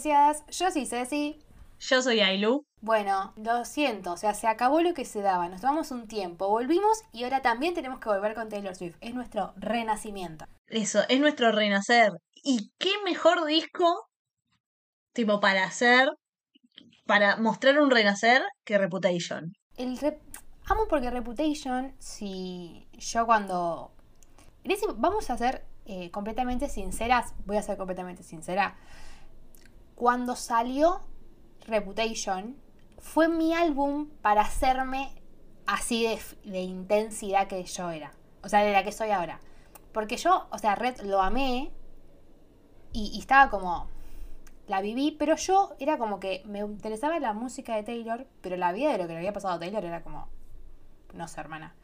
Yo soy Ceci. Yo soy Ailu. Bueno, lo siento, o sea, se acabó lo que se daba, nos tomamos un tiempo, volvimos y ahora también tenemos que volver con Taylor Swift, es nuestro renacimiento. Eso, es nuestro renacer. ¿Y qué mejor disco, tipo, para hacer, para mostrar un renacer que Reputation? El rep- Amo porque Reputation, si yo cuando... Vamos a ser eh, completamente sinceras, voy a ser completamente sincera. Cuando salió Reputation, fue mi álbum para hacerme así de, intensidad que yo era. O sea, de la que soy ahora. Porque yo, o sea, Red lo amé y, y estaba como... La viví, pero yo era como que me interesaba la música de Taylor, pero la vida de lo que le había pasado a Taylor era como... No sé, hermana.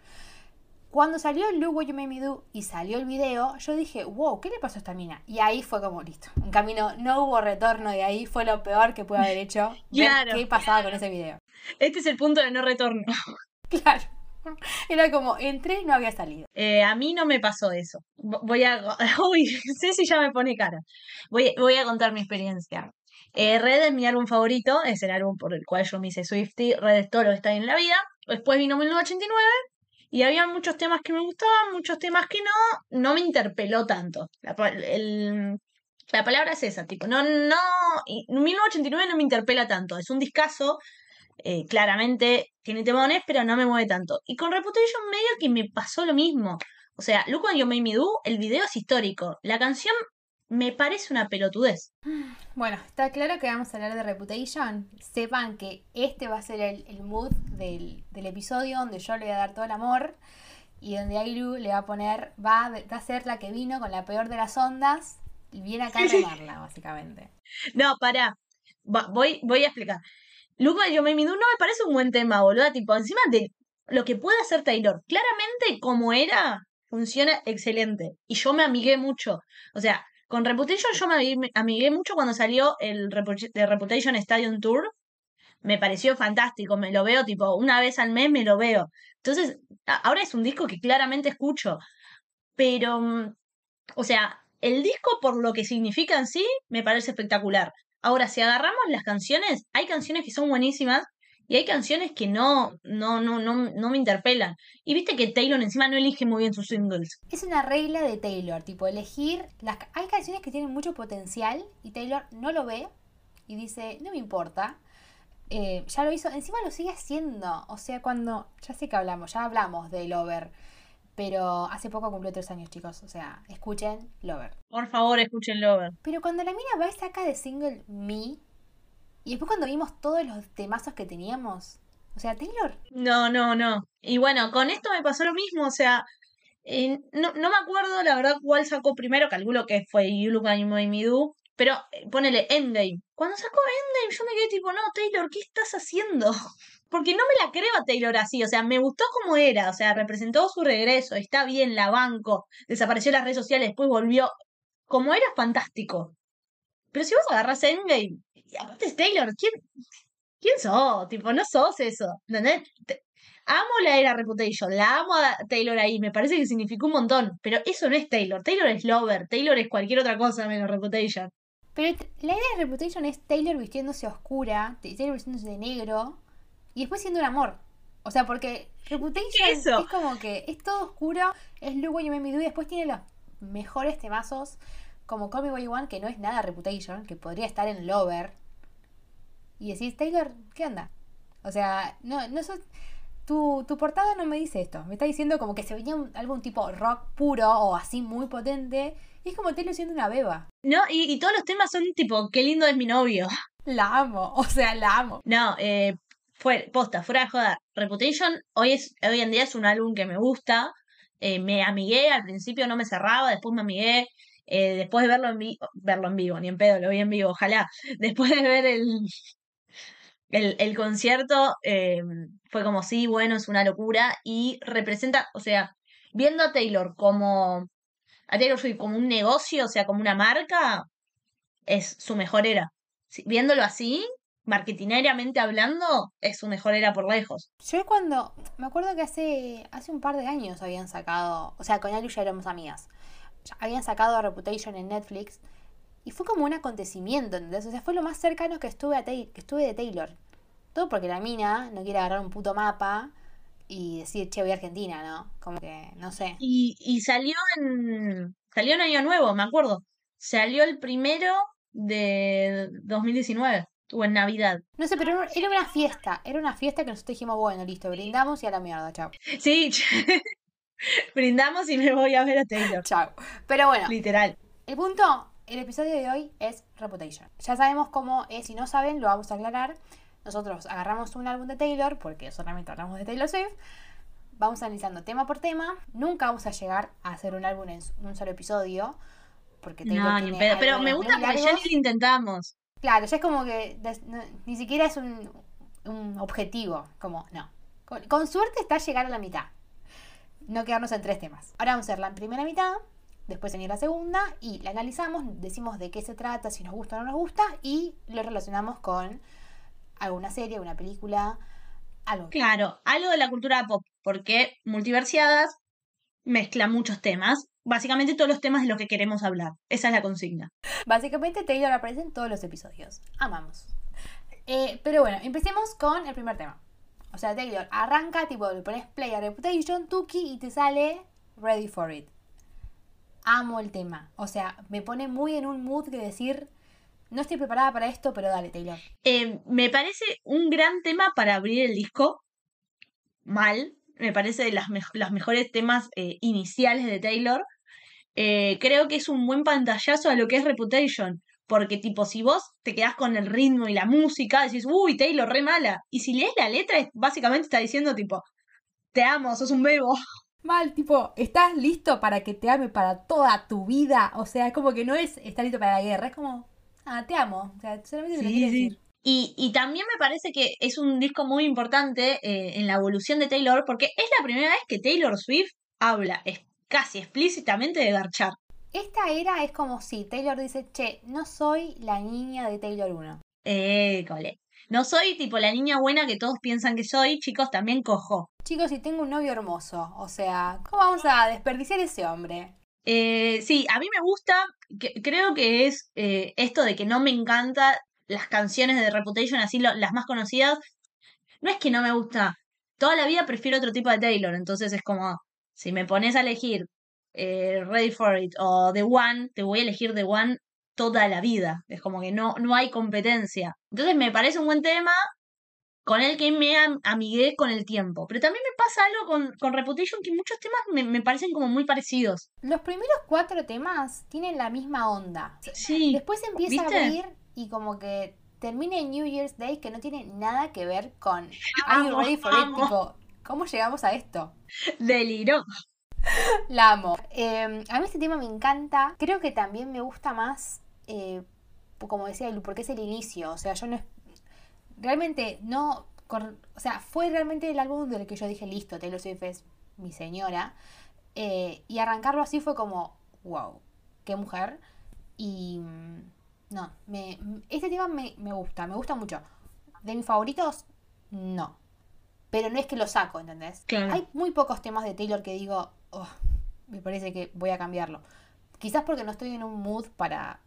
Cuando salió Look What You Made Me Do y salió el video, yo dije, wow, ¿qué le pasó a esta mina? Y ahí fue como listo. Un camino, no hubo retorno de ahí, fue lo peor que pude haber hecho. Claro, ¿Qué pasaba con ese video? Este es el punto de no retorno. Claro. Era como, entré y no había salido. Eh, a mí no me pasó eso. Vo- Voy a... Uy, Ceci ya me pone cara. Voy, voy a contar mi experiencia. Eh, Red es mi álbum favorito, es el álbum por el cual yo me hice Swifty. Red es todo lo que está en la vida. Después vino 1989 y había muchos temas que me gustaban, muchos temas que no. No me interpeló tanto. La, el- la palabra es esa, tipo, no, no. y 1989 no me interpela tanto. Es un discazo, eh, claramente tiene temones, pero no me mueve tanto. Y con Reputation medio que me pasó lo mismo. O sea, Look What You Made Me Do, el video es histórico. La canción me parece una pelotudez. Bueno, está claro que vamos a hablar de Reputation. Sepan que este va a ser el, el mood del, del episodio donde yo le voy a dar todo el amor y donde Ailu le va a poner, va, a- va a ser la que vino con la peor de las ondas y viene acá a remarla, básicamente. No, pará. Va- voy, voy a explicar. You Made Me Do no me parece un buen tema, boludo. Tipo, encima de lo que puede hacer Taylor. Claramente, como era, funciona excelente. Y yo me amigué mucho. O sea, con Reputation yo me amigué, mucho cuando salió el The Reputation Stadium Tour. Me pareció fantástico. Me lo veo, tipo, una vez al mes me lo veo. Entonces, ahora es un disco que claramente escucho. Pero, mm, o sea, el disco por lo que significa en sí me parece espectacular. Ahora, si agarramos las canciones, hay canciones que son buenísimas y hay canciones que no, no, no, no, no me interpelan. Y viste que Taylor encima no elige muy bien sus singles. Es una regla de Taylor, tipo elegir las hay canciones que tienen mucho potencial y Taylor no lo ve y dice, no me importa. Eh, ya lo hizo, encima lo sigue haciendo. O sea, cuando, ya sé que hablamos, ya hablamos de Lover, pero hace poco cumplió tres años, chicos. O sea, escuchen Lover. Por favor, escuchen Lover. Pero cuando la mina va y saca de single Me, y después cuando vimos todos los temazos que teníamos, o sea, Taylor, No, no, no. Y bueno, con esto me pasó lo mismo, o sea, eh, no, no me acuerdo la verdad cuál sacó primero, calculo que fue You Look Made Me pero eh, ponele Endgame. Cuando sacó Endgame yo me quedé tipo, no, Taylor, ¿qué estás haciendo? Porque no me la creo a Taylor así, o sea, me gustó como era, o sea, representó su regreso, está bien, la banco, desapareció de las redes sociales, después volvió. Como era, fantástico. Pero si vos agarrás Endgame, aparte es Taylor, ¿quién, ¿quién sos? Tipo, no sos eso, ¿entendés? Te- amo la era Reputation, la amo a Taylor ahí, me parece que significó un montón, pero eso no es Taylor, Taylor es Lover, Taylor es cualquier otra cosa menos Reputation. Pero la idea de Reputation es Taylor vistiéndose oscura, Taylor vistiéndose de negro y después siendo un amor. O sea, porque Reputation es como que es todo oscuro, es You Made Me y después tiene los mejores temazos como Call Me By Your One, que no es nada Reputation, que podría estar en Lover, y decís, Taylor, ¿qué onda? O sea, no, no sos- tu, tu portada no me dice esto. Me está diciendo como que se venía un, algún tipo rock puro o así muy potente. Y es como Taylor siendo una beba. No, y, y todos los temas son tipo, qué lindo es mi novio. La amo, o sea, la amo. No, eh, fue, posta, fuera de joda. Reputation hoy, es, hoy en día es un álbum que me gusta. Eh, me amigué, al principio no me cerraba, después me amigué. Eh, después de verlo en vivo, verlo en vivo, ni en pedo, lo vi en vivo, ojalá. Después de ver el, el, concierto, eh, fue como, sí, bueno, es una locura. Y representa, o sea, viendo a Taylor como, a Taylor Swift como un negocio, o sea, como una marca, es su mejor era. Viéndolo así, marketinariamente hablando, es su mejor era por lejos. Yo cuando. Me acuerdo que hace, hace un par de años habían sacado. O sea, con Alu ya éramos amigas. Habían sacado Reputation en Netflix. Y fue como un acontecimiento, ¿entendés? O sea, fue lo más cercano que estuve, a que estuve de Taylor. Todo porque la mina no quiere agarrar un puto mapa y decir, che, voy a Argentina, ¿no? Como que, no sé. Y, y salió en. Salió en Año Nuevo, me acuerdo. Salió el primero de 2019. Estuvo en Navidad. No sé, pero era- era una fiesta. Era una fiesta que nosotros dijimos, bueno, listo, brindamos y a la mierda, chao. Sí, brindamos y me voy a ver a Taylor. Chao. Pero bueno, Literal. El punto, el episodio de hoy es Reputation. Ya sabemos cómo es, si no saben, lo vamos a aclarar. Nosotros agarramos un álbum de Taylor, porque solamente hablamos de Taylor Swift. Vamos analizando tema por tema. Nunca vamos a llegar a hacer un álbum en un solo episodio. Porque Taylor No, ni pedo. Pero me gusta porque ya ni lo intentamos. Claro, ya es como que des- no- ni siquiera es un, un objetivo. Como, no. Con, con suerte está llegar a la mitad. No quedarnos en tres temas. Ahora vamos a hacer la primera mitad, después venir la segunda y la analizamos, decimos de qué se trata, si nos gusta o no nos gusta y lo relacionamos con alguna serie, una película, algo. Claro, algo de la cultura pop, porque Multiversiadas mezcla muchos temas. Básicamente todos los temas de los que queremos hablar. Esa es la consigna. Básicamente Taylor aparece en todos los episodios. Amamos. Eh, pero bueno, empecemos con el primer tema. O sea, Taylor arranca, tipo, le pones play a Reputation, Tuki y te sale Ready for It. Amo el tema. O sea, me pone muy en un mood de decir, no estoy preparada para esto, pero dale, Taylor. Eh, me parece un gran tema para abrir el disco. Mal. Me parece de las, mej- los mejores temas eh, iniciales de Taylor. Eh, creo que es un buen pantallazo a lo que es Reputation. Porque, tipo, si vos te quedás con el ritmo y la música, decís, uy, Taylor, re mala. Y si lees la letra, básicamente está diciendo, tipo, te amo, sos un bebo. Mal, tipo, ¿estás listo para que te ame para toda tu vida? O sea, es como que no es estar listo para la guerra, es como, ah, te amo. O sea, solamente te lo Sí, quiero sí. decir. Y, y también me parece que es un disco muy importante eh, en la evolución de Taylor, porque es la primera vez que Taylor Swift habla es casi explícitamente de garchar. Esta era es como si Taylor dice, che, no soy la niña de Taylor 1. Eh, cole. No soy tipo la niña buena que todos piensan que soy, chicos, también cojo. Chicos, si tengo un novio hermoso, o sea, ¿cómo vamos a desperdiciar ese hombre? Eh, sí, a mí me gusta, que- creo que es eh, esto de que no me encanta las canciones de Reputation, así lo- las más conocidas. No es que no me gusta, toda la vida prefiero otro tipo de Taylor, entonces es como, si me pones a elegir eh, Ready for It o The One, te voy a elegir The One toda la vida. Es como que no, no hay competencia. Entonces me parece un buen tema con el que me am- amigué con el tiempo. Pero también me pasa algo con, con Reputation que muchos temas me, me parecen como muy parecidos. Los primeros cuatro temas tienen la misma onda. Sí. Después empieza ¿viste? a abrir y como que termina en New Year's Day que no tiene nada que ver con Are you ready for it? Tipo, ¿cómo llegamos a esto? Deliró. La amo. Eh, a mí este tema me encanta. Creo que también me gusta más, eh, como decía Lu, porque es el inicio. O sea, yo no es. Realmente no. O sea, fue realmente el álbum del que yo dije, listo, Taylor Swift es mi señora. Eh, y arrancarlo así fue como, wow, qué mujer. Y. mm, No, este tema me, me gusta, me gusta mucho. De mis favoritos, no. Pero no es que lo saco, ¿entendés? Claro. Hay muy pocos temas de Taylor que digo, "Oh, me parece que voy a cambiarlo. Quizás porque no estoy en un mood para,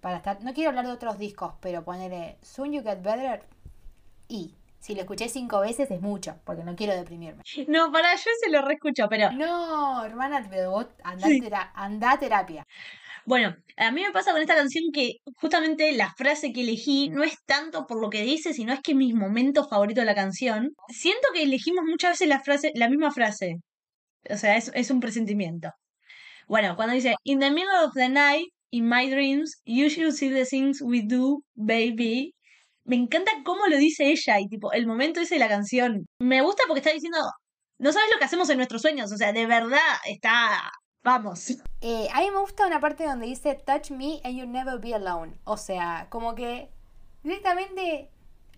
para estar. No quiero hablar de otros discos, pero ponerle Soon You Get Better y si lo escuché cinco veces es mucho, porque no quiero deprimirme. No, para yo se lo reescucho, pero No, hermana, pero vos andá, Sí. a terapia. Bueno, a mí me pasa con esta canción que justamente la frase que elegí no es tanto por lo que dice, sino es que es mi momento favorito de la canción. Siento que elegimos muchas veces la frase, la misma frase. O sea, es, es un presentimiento. Bueno, cuando dice, In the middle of the night, in my dreams, you should see the things we do, baby. Me encanta cómo lo dice ella y tipo, el momento ese de la canción. Me gusta porque está diciendo, no sabes lo que hacemos en nuestros sueños, o sea, de verdad está, vamos. Eh, a mí me gusta una parte donde dice Touch me and you'll never be alone. O sea, como que directamente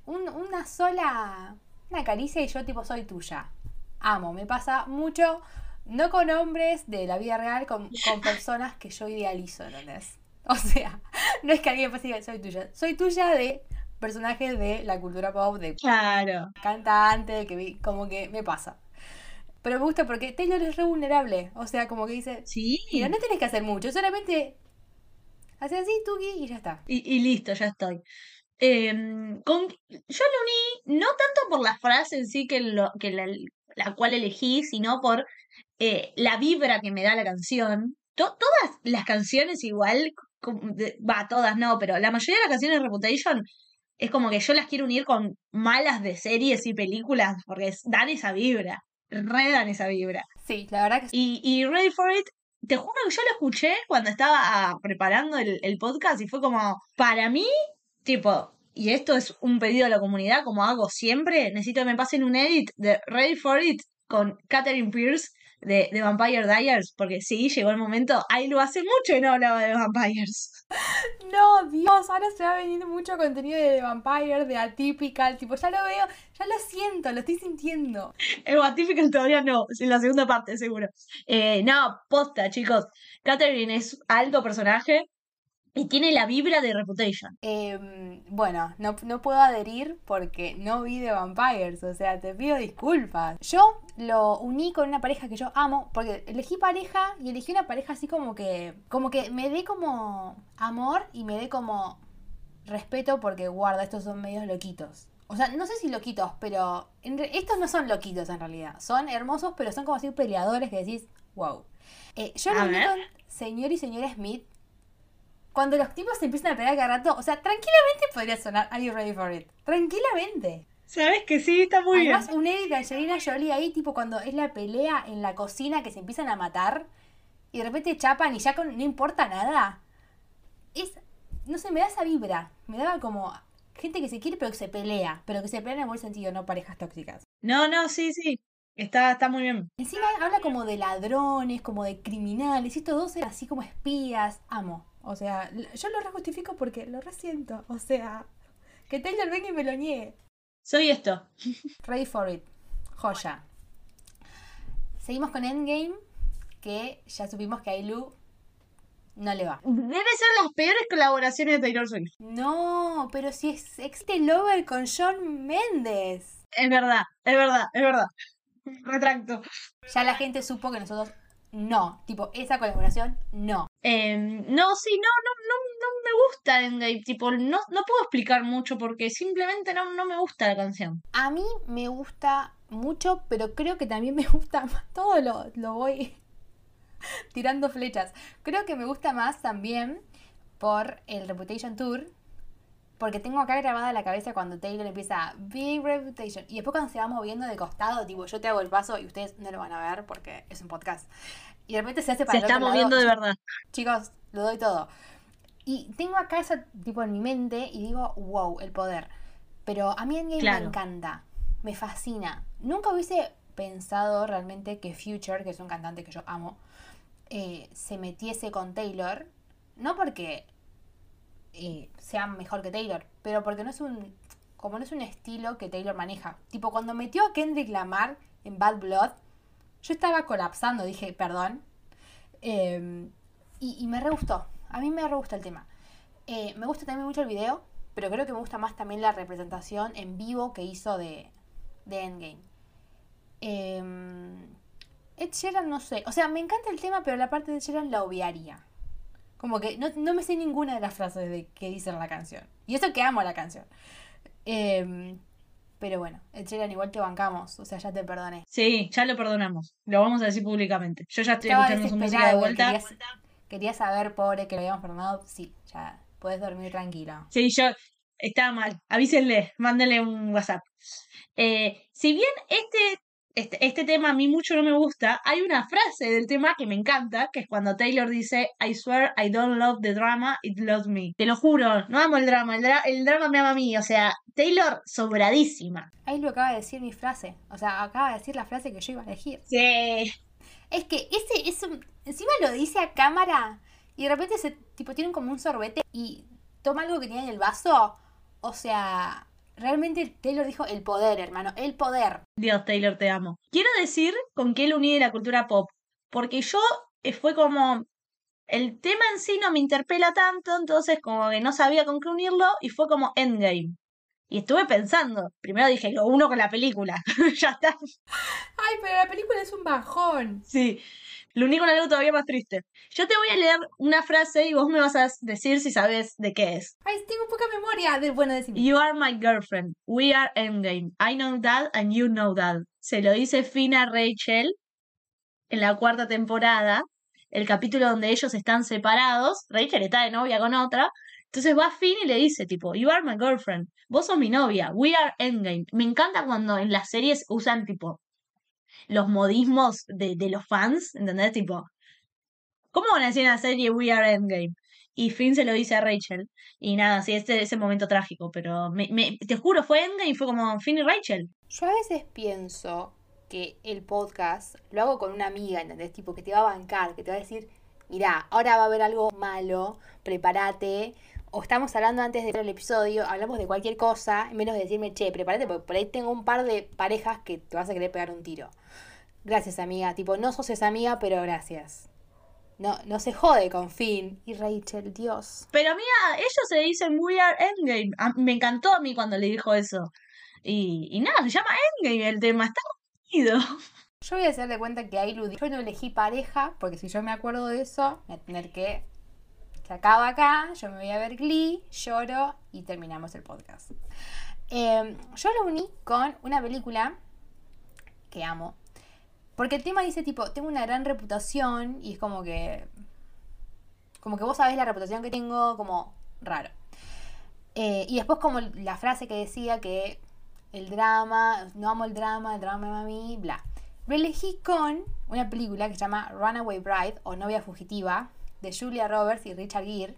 un- una sola, una caricia y yo tipo soy tuya. Amo, me pasa mucho, no con hombres de la vida real, con, con personas que yo idealizo, ¿entendés? O sea, no es que alguien me pase y diga, soy tuya, soy tuya de personajes de la cultura pop, de Claro. cantante, que vi- como que me pasa. Pero me gusta porque Taylor es re vulnerable. O sea, como que dice, Sí. mira, no tenés que hacer mucho, solamente haces así, tuki, y ya está. Y, y listo, ya estoy. Em, con, yo lo uní no tanto por la frase en sí que, lo, que la, la cual elegí, sino por eh, la vibra que me da la canción. To- todas las canciones igual, va, todas no, pero la mayoría de las canciones de Reputation es como que yo las quiero unir con malas de series y películas, porque dan esa vibra, re dan esa vibra. Sí, la verdad que sí. Y, y Ready for It, te juro que yo lo escuché cuando estaba ah, preparando el, el podcast y fue como, para mí, tipo, y esto es un pedido a la comunidad, como hago siempre, necesito que me pasen un edit de Ready for It con Catherine Pierce de, de Vampire Diaries, porque sí, llegó el momento, ahí lo hace mucho y no hablaba de Vampires. No, Dios, ahora se va a venir mucho contenido de Vampire, de Atypical, tipo, ya lo veo, ya lo siento, lo estoy sintiendo. El Atypical todavía no, en la segunda parte seguro. Eh, no, posta, chicos. Catherine es alto personaje y tiene la vibra de Reputation. Em, bueno, no, no puedo adherir porque no vi de Vampires, o sea, te pido disculpas. Yo lo uní con una pareja que yo amo, porque elegí pareja y elegí una pareja así como que, como que me dé como amor y me dé como respeto porque guarda, estos son medios loquitos. O sea, no sé si loquitos, pero estos no son loquitos en realidad. Son hermosos, pero son como así peleadores que decís, wow. Eh, yo lo uní con señor y señora Smith. Cuando los tipos se empiezan a pelear cada rato, o sea, tranquilamente podría sonar Are you ready for it? Tranquilamente. Sabes que sí, está muy Además, un edit de Angelina Jolie ahí, tipo cuando es la pelea en la cocina que se empiezan a matar y de repente chapan y ya con- no importa nada. Es, no sé, me da esa vibra. Me daba como gente que se quiere pero que se pelea, pero que se pelea en el buen sentido, no parejas tóxicas. No, no, sí, sí. Está, está muy bien. Encima habla como de ladrones, como de criminales, y estos dos eran así como espías. Amo. O sea, yo lo rejustifico porque lo resiento. O sea, que Taylor venga y me lo niegue. Soy esto. Ready for it. Joya. Seguimos con Endgame, que ya supimos que a Ailu no le va. Debe ser las peores colaboraciones de Taylor Swift. No, pero si es existe Lover con John Mendes. Es verdad, es verdad, es verdad. Retracto. Ya la gente supo que nosotros no. Tipo, esa colaboración, no. Eh, no, sí, no, no, no, no me gusta Endgame. Tipo, no, no puedo explicar mucho porque simplemente no, no me gusta la canción. A mí me gusta mucho, pero creo que también me gusta más. Todo lo, lo voy tirando flechas. Creo que me gusta más también por el Reputation Tour. Porque tengo acá grabada la cabeza cuando Taylor empieza Big Reputation. Y después cuando se va moviendo de costado, tipo, yo te hago el paso y ustedes no lo van a ver porque es un podcast. Y de repente se hace para Se el está otro moviendo lado. de verdad. Chicos, lo doy todo. Y tengo acá eso tipo en mi mente y digo, wow, el poder. Pero a mí Endgame Claro. me encanta, me fascina. Nunca hubiese pensado realmente que Future, que es un cantante que yo amo, eh, se metiese con Taylor. No porque eh, sea mejor que Taylor, pero porque no es un. Como no es un estilo que Taylor maneja. Tipo, cuando metió a Kendrick Lamar en Bad Blood, yo estaba colapsando, dije, perdón. Eh, y, me re gustó. A mí me re gusta el tema. Eh, me gusta también mucho el video, pero creo que me gusta más también la representación en vivo que hizo de, de Endgame. Eh, Ed Sheeran no sé. O sea, me encanta el tema, pero la parte de Ed Sheeran la obviaría. Como que no, no me sé ninguna de las frases de, que dice en la canción. Y eso que amo la canción. Eh, pero bueno, Ed Sheeran igual te bancamos. O sea, ya te perdoné. Sí, ya lo perdonamos. Lo vamos a decir públicamente. Yo ya estoy Estaba escuchando su música de vuelta. Quería, quería saber, pobre, que lo habíamos perdonado. Sí, ya, puedes dormir tranquilo. Sí, yo estaba mal. Avísenle, mándenle un WhatsApp. Eh, si bien este, este, este tema a mí mucho no me gusta, hay una frase del tema que me encanta, que es cuando Taylor dice, I swear I don't love the drama, it loves me. Te lo juro, no amo el drama, el, dra- el drama me ama a mí. O sea, Taylor sobradísima. Ahí lo acaba de decir mi frase. O sea, acaba de decir la frase que yo iba a elegir. Sí. Es que ese es un- Encima lo dice a cámara y de repente se tipo tienen como un sorbete y toma algo que tenía en el vaso. O sea, realmente Taylor dijo el poder, hermano, el poder. Dios, Taylor, te amo. Quiero decir con qué lo uní de la cultura pop, porque yo eh, fue como el tema en sí no me interpela tanto, entonces como que no sabía con qué unirlo y fue como Endgame. Y estuve pensando, primero dije, lo uno con la película, ya está. Ay, pero la película es un bajón. Sí, lo uní con algo todavía más triste. Yo te voy a leer una frase y vos me vas a decir si sabes de qué es. Ay, tengo poca memoria. De, bueno, decime. You are my girlfriend. We are endgame. I know that and you know that. Se lo dice Finn a Rachel en la cuarta temporada, el capítulo donde ellos están separados. Rachel está de novia con otra. Entonces va Finn y le dice, tipo, You are my girlfriend. Vos sos mi novia. We are endgame. Me encanta cuando en las series usan, tipo, los modismos de, de los fans. ¿Entendés? Tipo, ¿cómo van a decir en la serie We are endgame? Y Finn se lo dice a Rachel. Y nada, sí, ese, ese momento trágico, pero me, te juro, fue Endgame y fue como Finn y Rachel. Yo a veces pienso que el podcast lo hago con una amiga, ¿entendés? Tipo, que te va a bancar, que te va a decir, mira, ahora va a haber algo malo, prepárate. O estamos hablando antes de ver el episodio, hablamos de cualquier cosa, en menos de decirme, che, prepárate, porque por ahí tengo un par de parejas que te vas a querer pegar un tiro. Gracias, amiga. Tipo, no sos esa amiga, pero gracias. No, no se jode con Finn y Rachel, Dios. Pero mira, ellos se dicen We are Endgame. A- me encantó a mí cuando le dijo eso. Y, y nada, se llama Endgame el tema, está jodido. Yo voy a hacer de cuenta que ahí. Yo no elegí pareja, porque si yo me acuerdo de eso, voy a tener que. Se acaba acá, yo me voy a ver Glee, lloro y terminamos el podcast. Eh, yo lo uní con una película que amo. Porque el tema dice tipo, tengo una gran reputación y es como que. Como que vos sabés la reputación que tengo, como raro. Eh, y después como la frase que decía que el drama, no amo el drama, el drama me ama a mí, bla. Lo elegí con una película que se llama Runaway Bride o Novia Fugitiva de Julia Roberts y Richard Gere,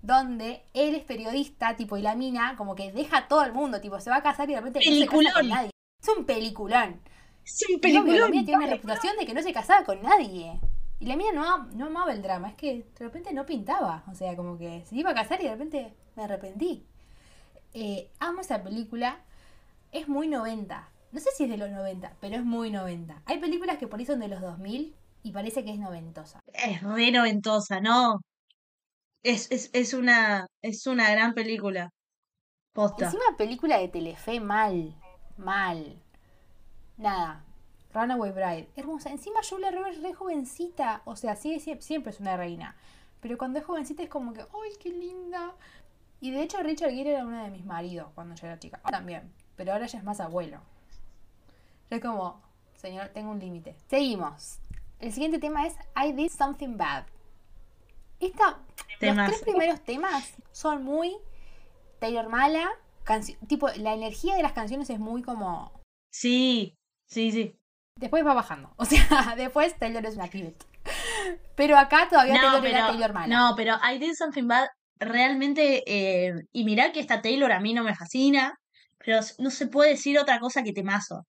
donde él es periodista, tipo, y la mina como que deja a todo el mundo, tipo, se va a casar y de repente no se casa con Peliculón. nadie. Es un peliculón. Es un Y obvio, la peliculón. mina tiene una reputación de que no se casaba con nadie. Y la mina no, no amaba el drama, es que de repente no pintaba. O sea, como que se iba a casar y de repente me arrepentí. Eh, amo esa película. Es muy 90. No sé si es de los 90, pero es muy 90. Hay películas que por ahí son de los 2000 y parece que es noventosa. Es re noventosa, ¿no? Es, es, es una, es una gran película. Posta. Encima película de Telefe mal, mal. Nada. Runaway Bride. Hermosa. Encima Julia Roberts re jovencita. O sea, sigue, siempre es una reina. Pero cuando es jovencita es como que, ¡ay, qué linda! Y de hecho Richard Gere era uno de mis maridos cuando yo era chica. Ahora También. Pero ahora ya es más abuelo. Ya es como, señor, tengo un límite. Seguimos. El siguiente tema es I Did Something Bad. Esta, los tres primeros temas son muy Taylor Mala. tipo, la energía de las canciones es muy como. Sí, sí, sí. Después va bajando. O sea, después Taylor es una pibet. Pero acá todavía Taylor era Taylor Mala. no, pero I Did Something Bad realmente, eh, y mirá que esta Taylor a mí no me fascina, pero no se puede decir otra cosa que temazo.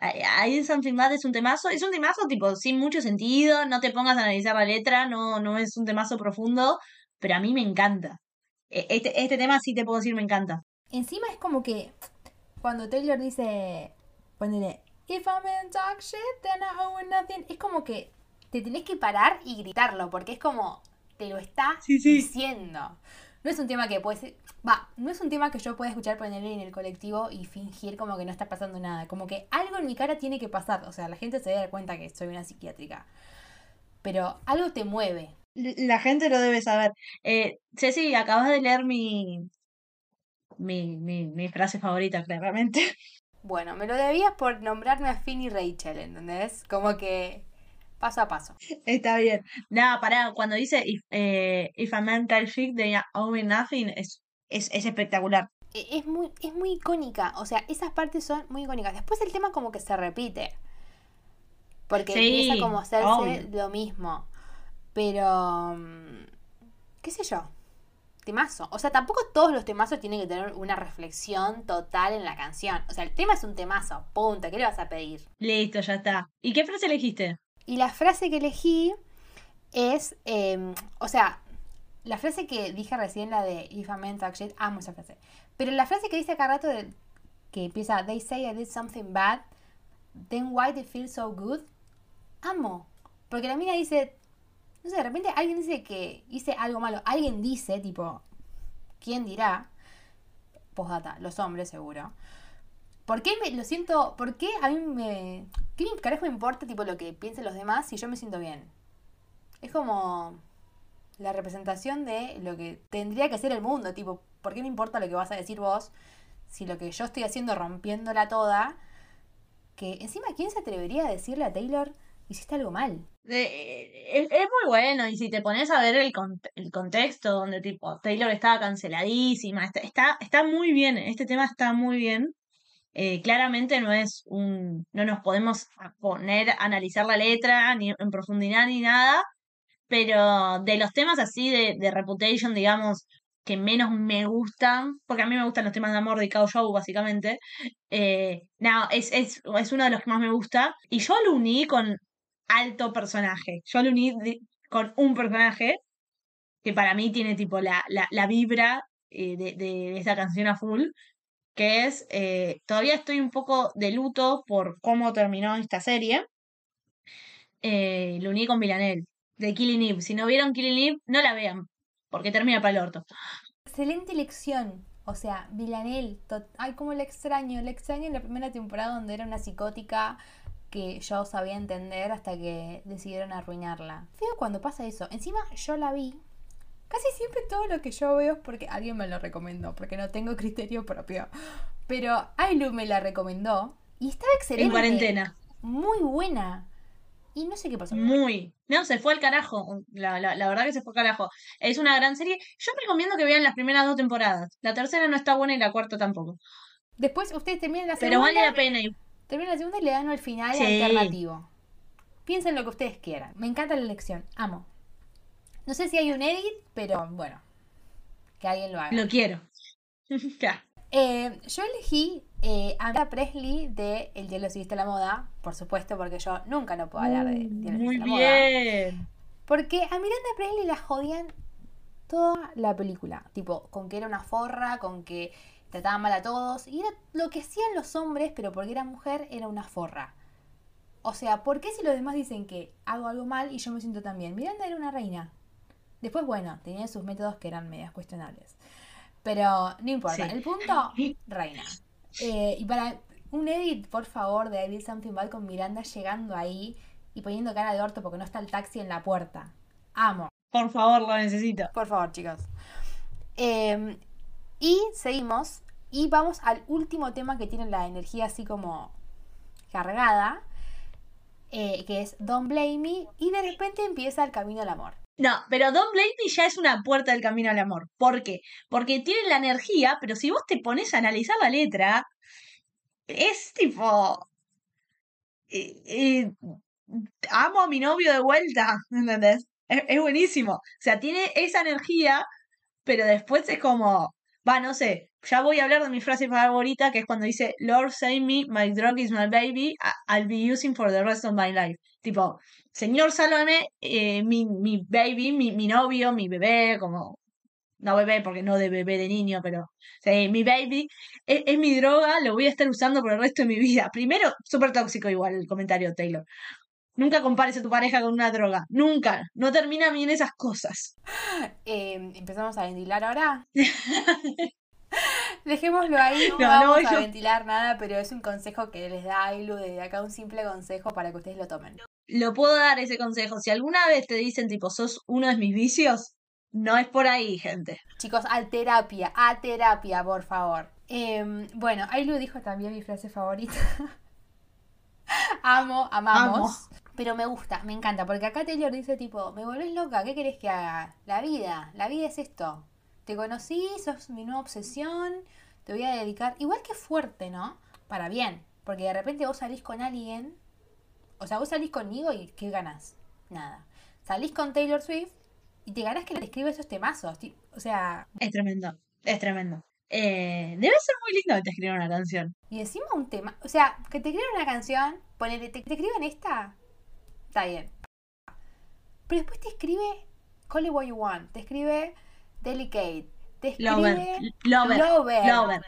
I Something Bad es un temazo, es un temazo tipo sin mucho sentido, no te pongas a analizar la letra, no, no es un temazo profundo, pero a mí me encanta. E- Este, este tema sí te puedo decir me encanta. Encima es como que cuando Taylor dice, ponele, If I'm in talk shit, then I owe nothing. Es como que te tenés que parar y gritarlo, porque es como te lo está Sí, sí. diciendo. No es un tema que puedes, va, no es un tema que yo pueda escuchar ponerle en el colectivo y fingir como que no está pasando nada. Como que algo en mi cara tiene que pasar. O sea, la gente se da cuenta que soy una psiquiátrica. Pero algo te mueve. La gente lo debe saber. Eh, Ceci, acabas de leer mi, mi, mi, mi frase favorita, claramente. Bueno, me lo debías por nombrarme a Finn y Rachel, ¿entendés? Como que paso a paso. Está bien. Nada, pará, cuando dice if, eh, if a mental chick they owe me nothing, es, es, es espectacular. E- Es muy, es muy icónica, o sea, esas partes son muy icónicas. Después el tema como que se repite. Porque Sí, empieza como a hacerse obvio. lo mismo. Pero, mm, qué sé yo, temazo. O sea, tampoco todos los temazos tienen que tener una reflexión total en la canción. O sea, el tema es un temazo, punto. ¿Qué le vas a pedir? Listo, ya está. ¿Y qué frase elegiste? Y la frase que elegí es, eh, o sea, la frase que dije recién, la de If a man talk shit, amo esa frase. Pero la frase que dice acá rato, de- que empieza, They say I did something bad, then why they feel so good, amo. Porque la mina dice, no sé, de repente alguien dice que hice algo malo. Alguien dice, tipo, ¿quién dirá? Postdata, los hombres seguro. ¿Por qué me lo siento? ¿Por qué a mí me. ¿Qué carajo me importa tipo lo que piensen los demás si yo me siento bien? Es como la representación de lo que tendría que ser el mundo, tipo, ¿por qué me importa lo que vas a decir vos si lo que yo estoy haciendo rompiéndola toda? Que encima, ¿quién se atrevería a decirle a Taylor, hiciste algo mal? Eh, es, es muy bueno, y si te pones a ver el, cont- el contexto donde tipo Taylor estaba canceladísima, está, está, está muy bien, este tema está muy bien. Eh, claramente no es un, no nos podemos poner a analizar la letra ni en profundidad ni nada, pero de los temas así de, Reputation, digamos, que menos me gustan, porque a mí me gustan los temas de amor de Kao Show, básicamente, eh, no, es, es, es uno de los que más me gusta, y yo lo uní con alto personaje, yo lo uní con un personaje que para mí tiene tipo la, la, la vibra eh, de, de esa canción a full, que es, eh, todavía estoy un poco de luto por cómo terminó esta serie, eh, lo uní con Villanelle, de Killing Eve. Si no vieron Killing Eve, no la vean, porque termina para el orto. Excelente elección. O sea, Villanelle, tot- ay, cómo la extraño. La extraño en la primera temporada donde era una psicótica que yo sabía entender hasta que decidieron arruinarla. Fíjate cuando pasa eso. Encima yo la vi. Casi siempre todo lo que yo veo es porque alguien me lo recomendó, porque no tengo criterio propio. Pero Ailu me la recomendó y estaba excelente. En cuarentena. Muy buena. Y no sé qué pasó. Muy. No, se fue al carajo. La, la, la verdad que se fue al carajo. Es una gran serie. Yo recomiendo que vean las primeras dos temporadas. La tercera no está buena y la cuarta tampoco. Después ustedes terminan la Pero segunda. vale la pena. y- Termina la segunda y le dan al final Sí. alternativo. Piensen lo que ustedes quieran. Me encanta la elección. Amo. No sé si hay un edit, pero bueno. Que alguien lo haga. Lo quiero. Ya. Eh, yo elegí eh, a Miranda Presley de El Diablo Seguiste la Moda. Por supuesto, porque yo nunca no puedo hablar de El Diablo Muy Seguiste la Moda. bien. Porque a Miranda Presley la jodían toda la película. Tipo, con que era una forra, con que trataba mal a todos. Y era lo que hacían los hombres, pero porque era mujer, era una forra. O sea, ¿por qué si los demás dicen que hago algo mal y yo me siento tan bien? Miranda era una reina. Después, bueno, tenía sus métodos que eran medias cuestionables. Pero no importa. Sí. El punto, reina. Eh, y para un edit, por favor, de I Did Something Bad con Miranda llegando ahí y poniendo cara de orto porque no está el taxi en la puerta. Amo. Por favor, lo necesito. Por favor, chicos. Eh, y seguimos. Y vamos al último tema que tiene la energía así como cargada. eh, que es Don't Blame Me. Y de repente empieza el camino al amor. No, pero Don't Blame Me ya es una puerta del camino al amor. ¿Por qué? Porque tiene la energía, pero si vos te pones a analizar la letra, es tipo. eh, eh, amo a mi novio de vuelta, ¿entendés? Es, es buenísimo. O sea, tiene esa energía, pero después es como. Va, no sé. Ya voy a hablar de mi frase favorita, que es cuando dice: Lord save me, my drug is my baby, I'll be using for the rest of my life. Tipo, Señor, sálvame, eh, mi, mi baby, mi, mi novio, mi bebé, como, no bebé porque no de bebé de niño, pero mi baby, es, es mi droga, lo voy a estar usando por el resto de mi vida. Primero, súper tóxico igual el comentario, Taylor. Nunca compares a tu pareja con una droga, nunca, no termina bien esas cosas. Eh, Empezamos a ventilar ahora. Dejémoslo ahí, no, vamos a yo. ventilar nada, pero es un consejo que les da Ailu desde acá, un simple consejo para que ustedes lo tomen. Lo puedo dar ese consejo. Si alguna vez te dicen, tipo, sos uno de mis vicios, no es por ahí, gente. Chicos, a terapia, a terapia, por favor. Em, bueno, Ailu dijo también mi frase favorita. Amo, amamos. Pero me gusta, me encanta, porque acá Taylor dice tipo, me volvés loca, ¿qué querés que haga? La vida, la vida es esto. Te conocí, sos mi nueva obsesión, te voy a dedicar. Igual que fuerte, ¿no? Para bien, porque de repente vos salís con alguien, o sea, vos salís conmigo y ¿qué ganás? Nada. Salís con Taylor Swift y te ganás que le escribe esos temazos. O sea, Es tremendo, es tremendo. Eh, debe ser muy lindo que te escriban una canción. y encima un tema, o sea, que te escriban una canción, ponele, te, te escriban esta, está bien. Pero después te escribe Call It What You Want, te escribe Delicate, te escribe Lover, lover, Lover. lover.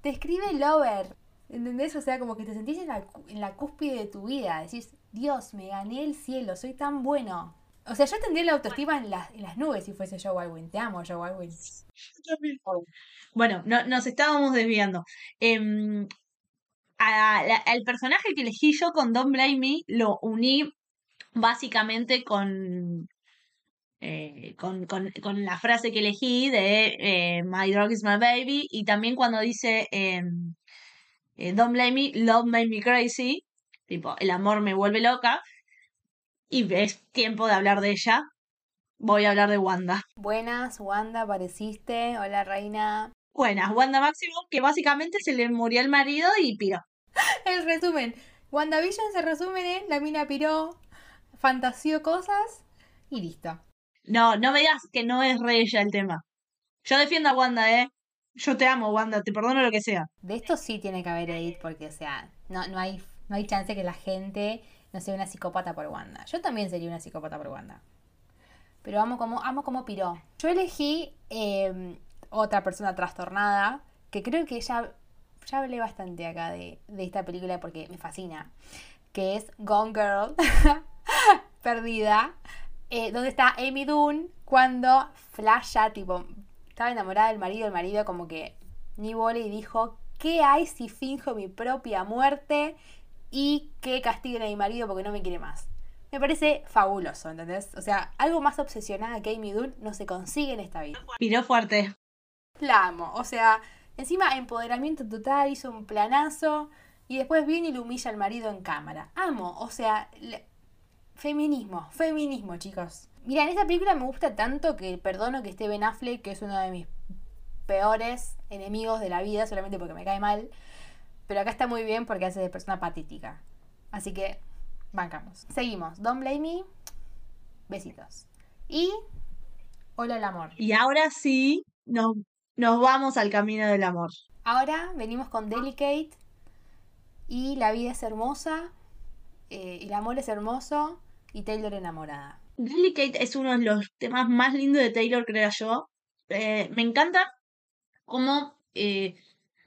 te escribe Lover. ¿Entendés? O sea, como que te sentís en la, en la cúspide de tu vida. Decís, Dios, me gané el cielo, soy tan bueno. O sea, yo tendría la autoestima en las, en las nubes si fuese Joe Alwyn. Te amo, Joe Alwyn. Bueno, no, nos estábamos desviando. Em, a la- al personaje que elegí yo con Don't Blame Me lo uní básicamente con, eh, con, con- con la frase que elegí de eh, My dog is my baby y también cuando dice eh, Don't blame me, love made me crazy, tipo, el amor me vuelve loca y es tiempo de hablar de ella. Voy a hablar de Wanda. Buenas, Wanda, apareciste. Hola, reina. Buenas, Wanda Máximo, que básicamente se le murió el marido y piró. El resumen. WandaVision se resume en la mina piró, fantaseó cosas y listo. No, no me digas que no es re ella el tema. Yo defiendo a Wanda, ¿eh? Yo te amo, Wanda, te perdono lo que sea. De esto sí tiene que haber edit porque, o sea, no, no, hay, no hay chance que la gente no sea una psicópata por Wanda. Yo también sería una psicópata por Wanda. Pero amo como, amo como piró. Yo elegí eh, otra persona trastornada, que creo que ya, ya hablé bastante acá de, de esta película porque me fascina, que es Gone Girl, perdida, eh, donde está Amy Dunn cuando flasha, tipo, estaba enamorada del marido, el marido como que ni bola y dijo, ¿qué hay si finjo mi propia muerte y que castiguen a mi marido porque no me quiere más? Me parece fabuloso, ¿entendés? O sea, algo más obsesionada que Amy Dunn no se consigue en esta vida. Piró fuerte. La amo, o sea, encima empoderamiento total, hizo un planazo y después viene y le humilla al marido en cámara. Amo, o sea, le- feminismo, feminismo, chicos. Mira, en esta película me gusta tanto que perdono que esté Ben Affleck, que es uno de mis peores enemigos de la vida, solamente porque me cae mal. Pero acá está muy bien porque hace de persona patética. Así que, bancamos. Seguimos. Don't blame me. Besitos. Y. Hola el amor. Y ahora sí, nos, nos vamos al camino del amor. Ahora venimos con Delicate y la vida es hermosa, eh, el amor es hermoso y Taylor enamorada. Delicate es uno de los temas más lindos de Taylor, creo yo. Eh, me encanta cómo, eh,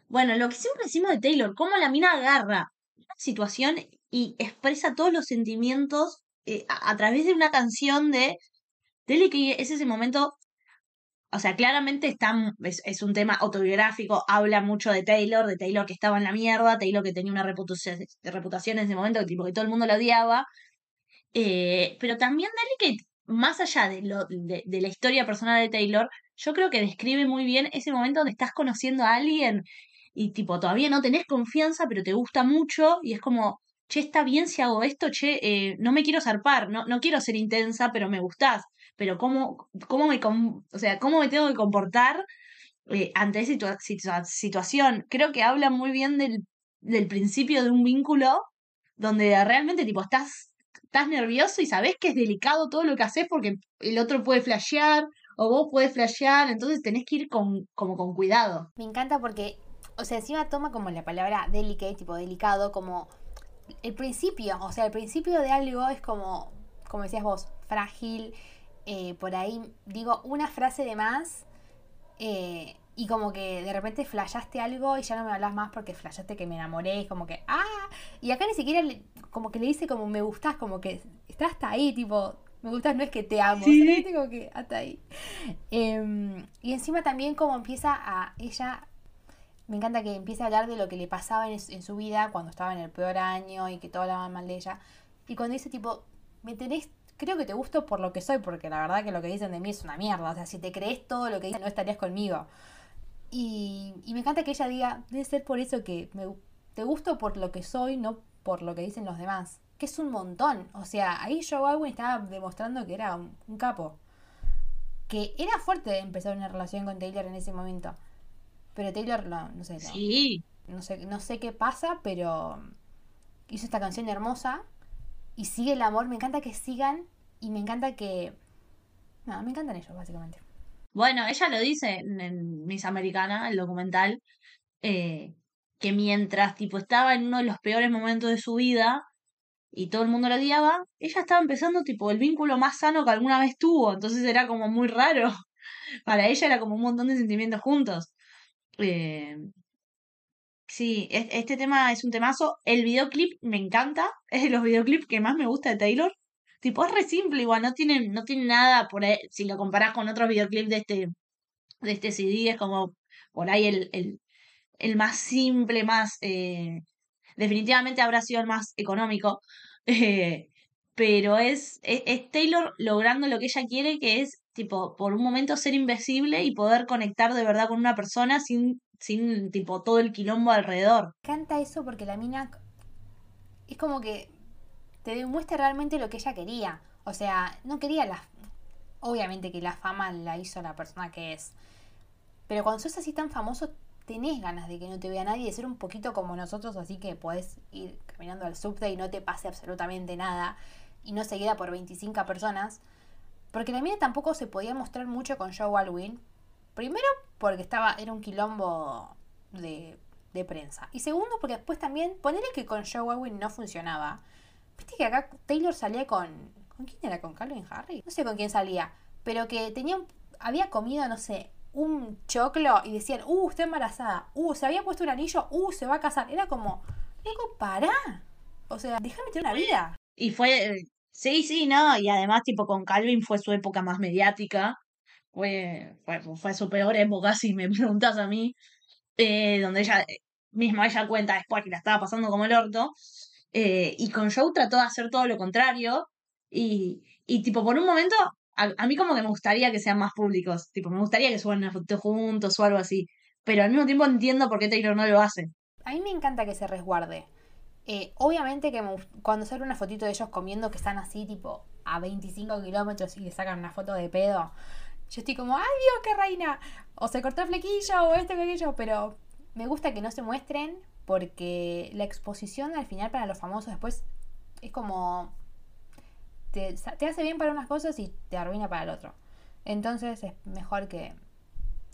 bueno, lo que siempre decimos de Taylor, cómo la mina agarra una situación y expresa todos los sentimientos eh, a, través de una canción de Delicate. Es ese momento, o sea, claramente está, es, un tema autobiográfico, habla mucho de Taylor, de Taylor que estaba en la mierda, Taylor que tenía una reputación, reputación en ese momento, tipo que todo el mundo la odiaba. Eh, pero también Delicate, más allá de, lo, de, la historia personal de Taylor, yo creo que describe muy bien ese momento donde estás conociendo a alguien y tipo todavía no tenés confianza, pero te gusta mucho y es como, che, está bien si hago esto, che, eh, no me quiero zarpar, no, no quiero ser intensa, pero me gustás, pero cómo, cómo me, o sea, cómo me tengo que comportar eh, ante esa situa- situa- situación. Creo que habla muy bien del, del principio de un vínculo donde realmente tipo estás, estás nervioso y sabes que es delicado todo lo que haces porque el otro puede flashear o vos puedes flashear, entonces tenés que ir con, como con cuidado. Me encanta porque, o sea, encima toma como la palabra delicate, tipo delicado, como el principio, o sea, el principio de algo es como, como decías vos, frágil, eh, por ahí digo una frase de más eh, y como que de repente flashaste algo y ya no me hablas más porque flashaste que me enamoré, y como que, ah, y acá ni siquiera le- como que le dice como me gustás, como que está hasta ahí, tipo, me gustas no es que te amo, Sí. como que hasta ahí. Em, y encima también como empieza a ella me encanta que empiece a hablar de lo que le pasaba en, en su vida cuando estaba en el peor año y que todos hablaban mal de ella. Y cuando dice tipo, me tenés, creo que te gusto por lo que soy, porque la verdad que lo que dicen de mí es una mierda. O sea, si te crees todo lo que dicen, no estarías conmigo. Y, y me encanta que ella diga, debe ser por eso que me, te gusto por lo que soy, no por lo que dicen los demás. que es un montón. O sea, ahí Joe Alwyn estaba demostrando que era un, un capo. Que era fuerte empezar una relación con Taylor en ese momento. Pero Taylor, no, no sé, no, Sí. no sé, no sé qué pasa, pero hizo esta canción hermosa y sigue el amor. Me encanta que sigan y me encanta que. No, me encantan ellos, básicamente. Bueno, ella lo dice en, Miss Americana, el documental, eh, que mientras tipo estaba en uno de los peores momentos de su vida y todo el mundo la odiaba, ella estaba empezando tipo el vínculo más sano que alguna vez tuvo, entonces era como muy raro. Para ella era como un montón de sentimientos juntos. Eh, sí, es- este tema es un temazo. El videoclip me encanta, es de los videoclips que más me gusta de Taylor. Tipo, es re simple igual, no tiene, no tiene nada por ahí, si lo comparás con otros videoclips de este, de este CD, es como por ahí el, el, el más simple, más, eh, definitivamente habrá sido el más económico, eh, pero es, es, es Taylor logrando lo que ella quiere, que es, tipo, por un momento ser invisible y poder conectar de verdad con una persona sin, sin, tipo, todo el quilombo alrededor. Me encanta eso porque la mina es como que te demuestra realmente lo que ella quería. O sea, no quería la... Obviamente que la fama la hizo la persona que es. Pero cuando sos así tan famoso, tenés ganas de que no te vea nadie, de ser un poquito como nosotros, así que podés ir caminando al subte y no te pase absolutamente nada. Y no seguida por 25 personas. Porque la mina tampoco se podía mostrar mucho con Joe Alwyn. Primero porque estaba, era un quilombo de, de prensa. Y segundo porque después también, ponerle que con Joe Alwyn no funcionaba. Viste que acá Taylor salía con... ¿Con quién era? ¿Con Calvin Harry? No sé con quién salía. Pero que tenía, había comido, no sé, un choclo y decían, uh, está embarazada. Uh, se había puesto un anillo. Uh, se va a casar. Era como, loco, pará. O sea, déjame tener una vida. Y fue, sí, sí, no, y además tipo con Calvin fue su época más mediática, fue, fue, fue su peor época, si me preguntas a mí, eh, donde ella, misma ella cuenta después que la estaba pasando como el orto, eh, y con Joe trató de hacer todo lo contrario, y, y tipo por un momento, a, mí como que me gustaría que sean más públicos, tipo me gustaría que suban una foto juntos o algo así, pero al mismo tiempo entiendo por qué Taylor no lo hace. A mí me encanta que se resguarde. Eh, obviamente que me cuando sale una fotito de ellos comiendo que están así tipo a 25 kilómetros y le sacan una foto de pedo, yo estoy como, ¡ay Dios, qué reina! O se cortó el flequillo o esto que aquello, pero me gusta que no se muestren porque la exposición al final para los famosos después es como... Te, te hace bien para unas cosas y te arruina para el otro. Entonces es mejor que...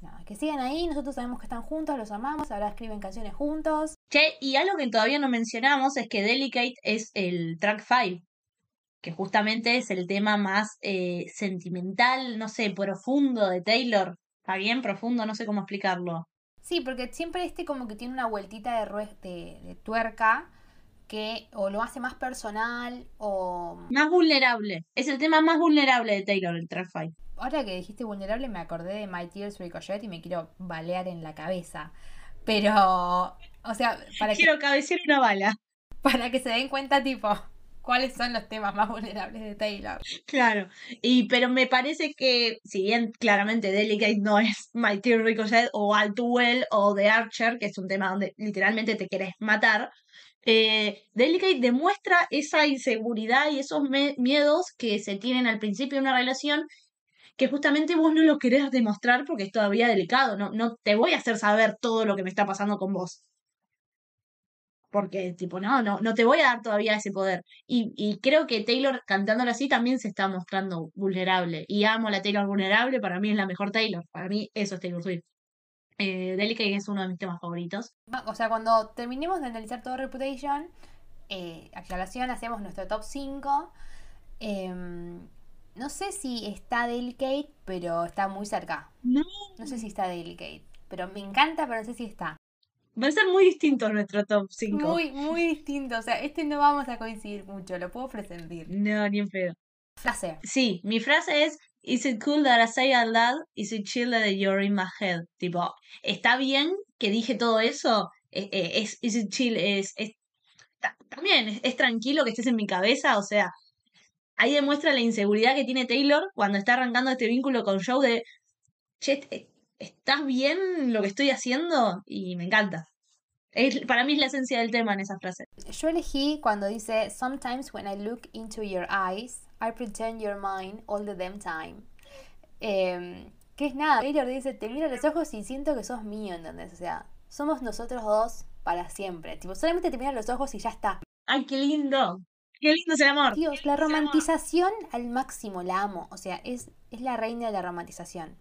Nada, que sigan ahí, nosotros sabemos que están juntos, los amamos, ahora escriben canciones juntos. Che, y algo que todavía no mencionamos es que Delicate es el track 5, que justamente es el tema más eh, sentimental, no sé, profundo de Taylor. Está bien profundo, no sé cómo explicarlo. Sí, porque siempre este como que tiene una vueltita de, de, de tuerca que o lo hace más personal o... Más vulnerable. Es el tema más vulnerable de Taylor, el track 5. Ahora que dijiste vulnerable me acordé de My Tears Ricochet y me quiero balear en la cabeza. Pero, o sea, para que, Quiero cabecear una bala. para que se den cuenta tipo cuáles son los temas más vulnerables de Taylor. Claro. Y, pero me parece que, si bien claramente Delicate no es My Tear Ricochet o All Too Well o The Archer, que es un tema donde literalmente te querés matar, eh, Delicate demuestra esa inseguridad y esos miedos que se tienen al principio de una relación que justamente vos no lo querés demostrar porque es todavía delicado. No, no te voy a hacer saber todo lo que me está pasando con vos. Porque, tipo, no, no, no te voy a dar todavía ese poder. Y, y creo que Taylor cantándolo así también se está mostrando vulnerable. Y amo a la Taylor vulnerable, para mí es la mejor Taylor. Para mí eso es Taylor Swift. Eh, Delicate es uno de mis temas favoritos. O sea, cuando terminemos de analizar todo Reputation, eh, aclaración, hacemos nuestro top 5. Em, no sé si está Delicate, pero está muy cerca. No. No sé si está Delicate, pero me encanta, pero no sé si está. Va a ser muy distinto nuestro top 5. Muy, muy distinto. O sea, este no vamos a coincidir mucho, lo puedo presentir. No, ni en pedo. Frase. Sí, mi frase es Is it cool that I say out loud? Is it chill that you're in my head? Tipo, ¿está bien que dije todo eso? Eh, eh, es, is it chill? Es, es- ta- también es, es tranquilo que estés en mi cabeza, o sea, ahí demuestra la inseguridad que tiene Taylor cuando está arrancando este vínculo con Joe de, che, eh, ¿estás bien lo que estoy haciendo? Y me encanta. Es, para mí es la esencia del tema en esa frase. Yo elegí cuando dice Sometimes when I look into your eyes, I pretend you're mine all the damn time. Eh, que es nada, Taylor dice, te miro a los ojos y siento que sos mío, ¿entendés? O sea, somos nosotros dos para siempre. Tipo, solamente te miro a los ojos y ya está. ¡Ay, qué lindo! ¡Qué lindo es el amor! Dios, la romantización al máximo, la amo. O sea, es, es la reina de la romantización.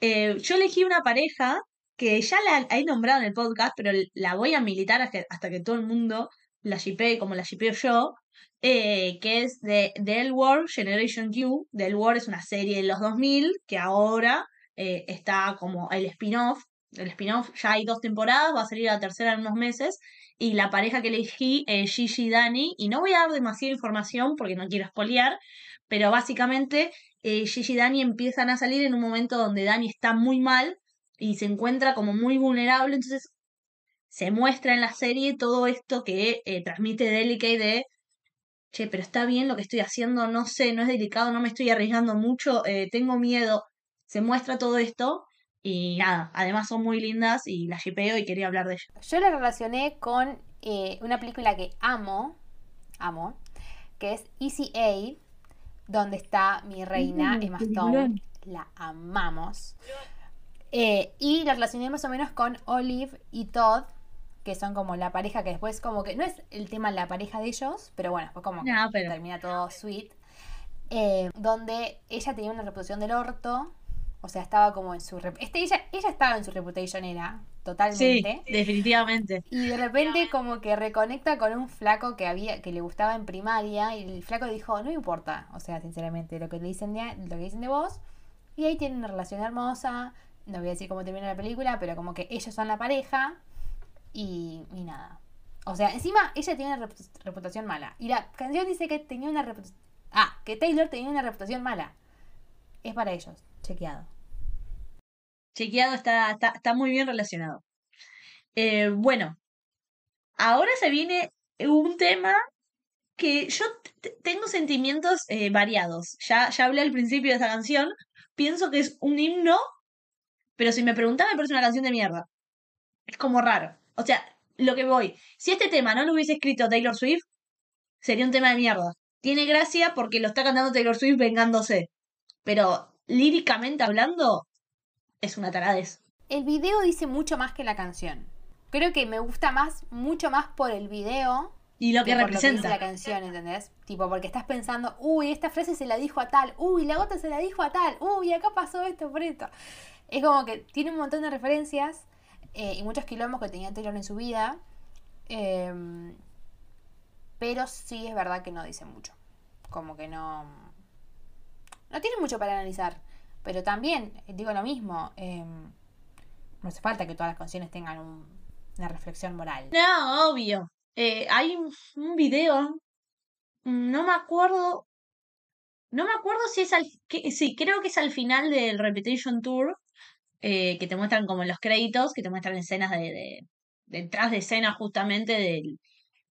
Eh, yo elegí una pareja que ya la he nombrado en el podcast, pero la voy a militar hasta, que todo el mundo la shipee como la shipeo yo, eh, que es de The War Generation Q. The War es una serie de los 2000 que ahora eh, está como el spin-off. El spin-off ya hay dos temporadas, va a salir la tercera en unos meses. Y la pareja que elegí es Gigi y Dani. Y no voy a dar demasiada información porque no quiero espolear, pero básicamente eh, Gigi y Dani empiezan a salir en un momento donde Dani está muy mal y se encuentra como muy vulnerable. Entonces se muestra en la serie todo esto que eh, transmite Delicate de che, pero está bien lo que estoy haciendo, no sé, no es delicado, no me estoy arriesgando mucho, eh, tengo miedo. Se muestra todo esto y nada, además son muy lindas y las shipeo y quería hablar de ellas. Yo la relacioné con eh, una película que amo, amo, que es Easy A, donde está mi reina Mm, Emma. Stone. La amamos. Eh, y la relacioné más o menos con Olive y Todd, que son como la pareja que después como que no es el tema la pareja de ellos, pero bueno, después como que pero- termina todo sweet. Eh, donde ella tenía una reputación del orto, o sea, estaba como en su... Este, ella, ella estaba en su reputation era, Sí, totalmente. definitivamente. Y de repente como que reconecta con un flaco que había que le gustaba en primaria y el flaco dijo, no importa, o sea, sinceramente, lo que le dicen de, lo que dicen de vos. Y ahí tienen una relación hermosa, no voy a decir cómo termina la película, pero como que ellos son la pareja y, y nada. O sea, encima ella tiene una repu- reputación mala. Y la canción dice que tenía una reputación... Ah, que Taylor tenía una reputación mala. Es para ellos, chequeado. Chequeado está, está, está muy bien relacionado. Eh, bueno, ahora se viene un tema que yo tengo sentimientos eh, variados. Ya, ya hablé al principio de esta canción. Pienso que es un himno, pero si me preguntás me parece una canción de mierda. Es como raro. O sea, lo que voy. Si este tema no lo hubiese escrito Taylor Swift, sería un tema de mierda. Tiene gracia porque lo está cantando Taylor Swift vengándose. Pero líricamente hablando, es una taradez. El video dice mucho más que la canción. Creo que me gusta más, mucho más por el video Y lo que por Lo que dice representa. la canción, ¿entendés? Tipo, porque estás pensando, uy, esta frase se la dijo a tal, uy, la otra se la dijo a tal, uy, acá pasó esto por esto. Es como que tiene un montón de referencias eh, y muchos quilombos que tenía Taylor en su vida. em, pero sí es verdad que no dice mucho. Como que no. No tiene mucho para analizar. Pero también, eh, digo lo mismo. em, no hace falta que todas las canciones tengan un- una reflexión moral. No, obvio. Eh, hay un, video, no me acuerdo, no me acuerdo si es al, que, sí, creo que es al final del Reputation Tour, eh, que te muestran como los créditos, que te muestran escenas de, de detrás de escena justamente del,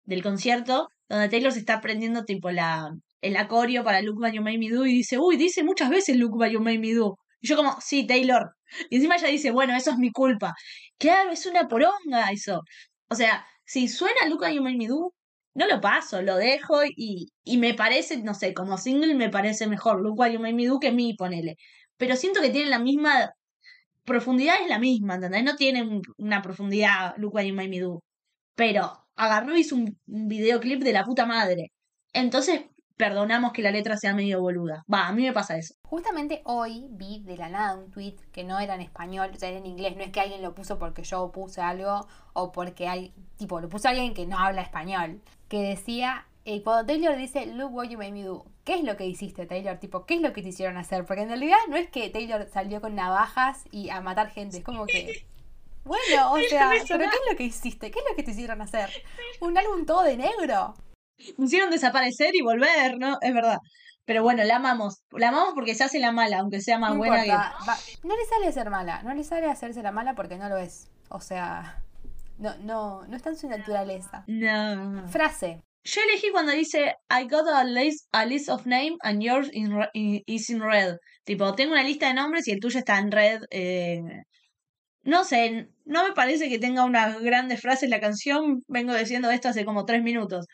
del concierto, donde Taylor se está aprendiendo tipo la, el acorio para Look What You Made Me Do y dice, uy, dice muchas veces Look What You Made Me Do. Y yo como, sí, Taylor. Y encima ella dice, bueno, eso es mi culpa. Claro, es una poronga eso. O sea, si suena Look What You Made Me Do, no lo paso, lo dejo y, y me parece, no sé, como single me parece mejor Look What You Made Me que mi, ponele. Pero siento que tiene la misma profundidad, es la misma, ¿entendés? No tiene un- una profundidad Look What You Made Me Do. Pero agarró y hizo un videoclip de la puta madre. Entonces, perdonamos que la letra sea medio boluda. Va, a mí me pasa eso. Justamente hoy vi de la nada un tweet que no era en español, o sea, era en inglés. No es que alguien lo puso porque yo puse algo o porque hay, tipo, lo puso alguien que no habla español. Que decía, eh, cuando Taylor dice, Look what you made me do, ¿qué es lo que hiciste, Taylor? Tipo, ¿qué es lo que te hicieron hacer? Porque en realidad no es que Taylor salió con navajas y a matar gente, es como que. Bueno, o sea, ¿pero qué es lo que hiciste? ¿Qué es lo que te hicieron hacer? ¿Un álbum todo de negro? Me hicieron desaparecer y volver, ¿no? Es verdad. Pero bueno, la amamos. La amamos porque se hace la mala, aunque sea más No buena importa, va- no le sale ser mala, no le sale hacerse la mala porque no lo es. O sea, no, no, no está en su naturaleza. que. No. Frase. Yo elegí cuando dice I got a list, a list of name and yours in re- in- is in red. Tipo, tengo una lista de nombres y el tuyo está en red. eh, no sé, no me parece que tenga unas grandes frases la canción, vengo diciendo esto hace como tres minutos,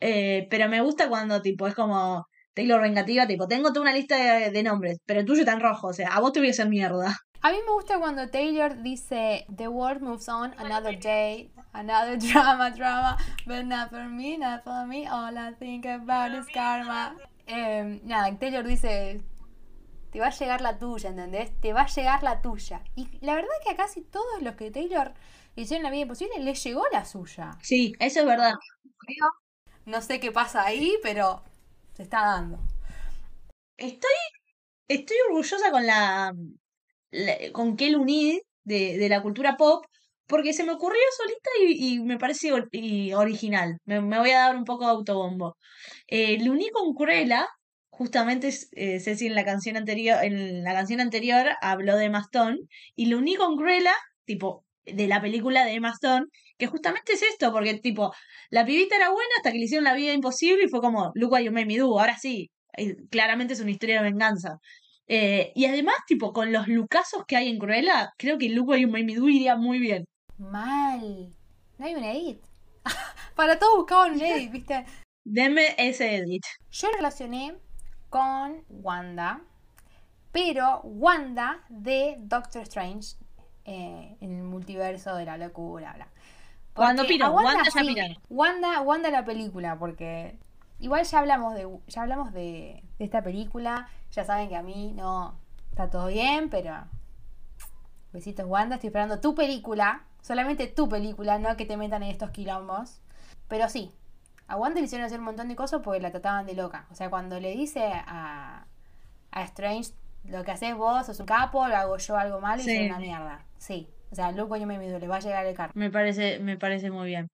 Eh, pero me gusta cuando tipo es como Taylor vengativa, tipo, tengo toda una lista de, de nombres, pero el tuyo está en rojo, o sea, a vos te voy a hacer mierda. A mí me gusta cuando Taylor dice The world moves on another day, another drama, drama, but not for me, not for me, all I think about is karma. Eh, nada, Taylor dice te va a llegar la tuya, ¿entendés? Te va a llegar la tuya. Y la verdad es que a casi todos los que Taylor hicieron la vida imposible les llegó la suya. Sí, eso es verdad. No sé qué pasa ahí, pero se está dando. Estoy, estoy orgullosa con la, con Kel Unid de, de la cultura pop, porque se me ocurrió solita y, me parece y original. Me, voy a dar un poco de autobombo. Eh, lo uní con Cruella, justamente eh, Ceci en la canción anterior, en la canción anterior habló de Emma Stone, y lo uní con Cruella, tipo, de la película de Emma Stone, que justamente es esto, porque tipo, la pibita era buena hasta que le hicieron la vida imposible y fue como, look what you made me do, ahora sí, claramente es una historia de venganza. Eh, y además, tipo, con los lucazos que hay en Cruella, creo que What You Made Me Do iría muy bien. Mal. No hay un edit. Para todos buscaban un edit, ¿viste? Deme ese edit. Yo lo relacioné con Wanda, pero Wanda de Doctor Strange eh, en el multiverso de la locura. Bla. Cuando a Wanda ya piró. Wanda, Wanda la película, porque igual ya hablamos de ya hablamos de, de esta película. Ya saben que a mí no está todo bien, pero besitos Wanda, estoy esperando tu película, solamente tu película, no que te metan en estos quilombos. Pero sí, a Wanda le hicieron hacer un montón de cosas porque la trataban de loca. O sea, cuando le dice a, a Strange, lo que haces vos, sos un capo, lo hago yo algo malo y soy una mierda. Sí. O sea, Luke yo me le va a llegar el karma. Me parece, me parece muy bien.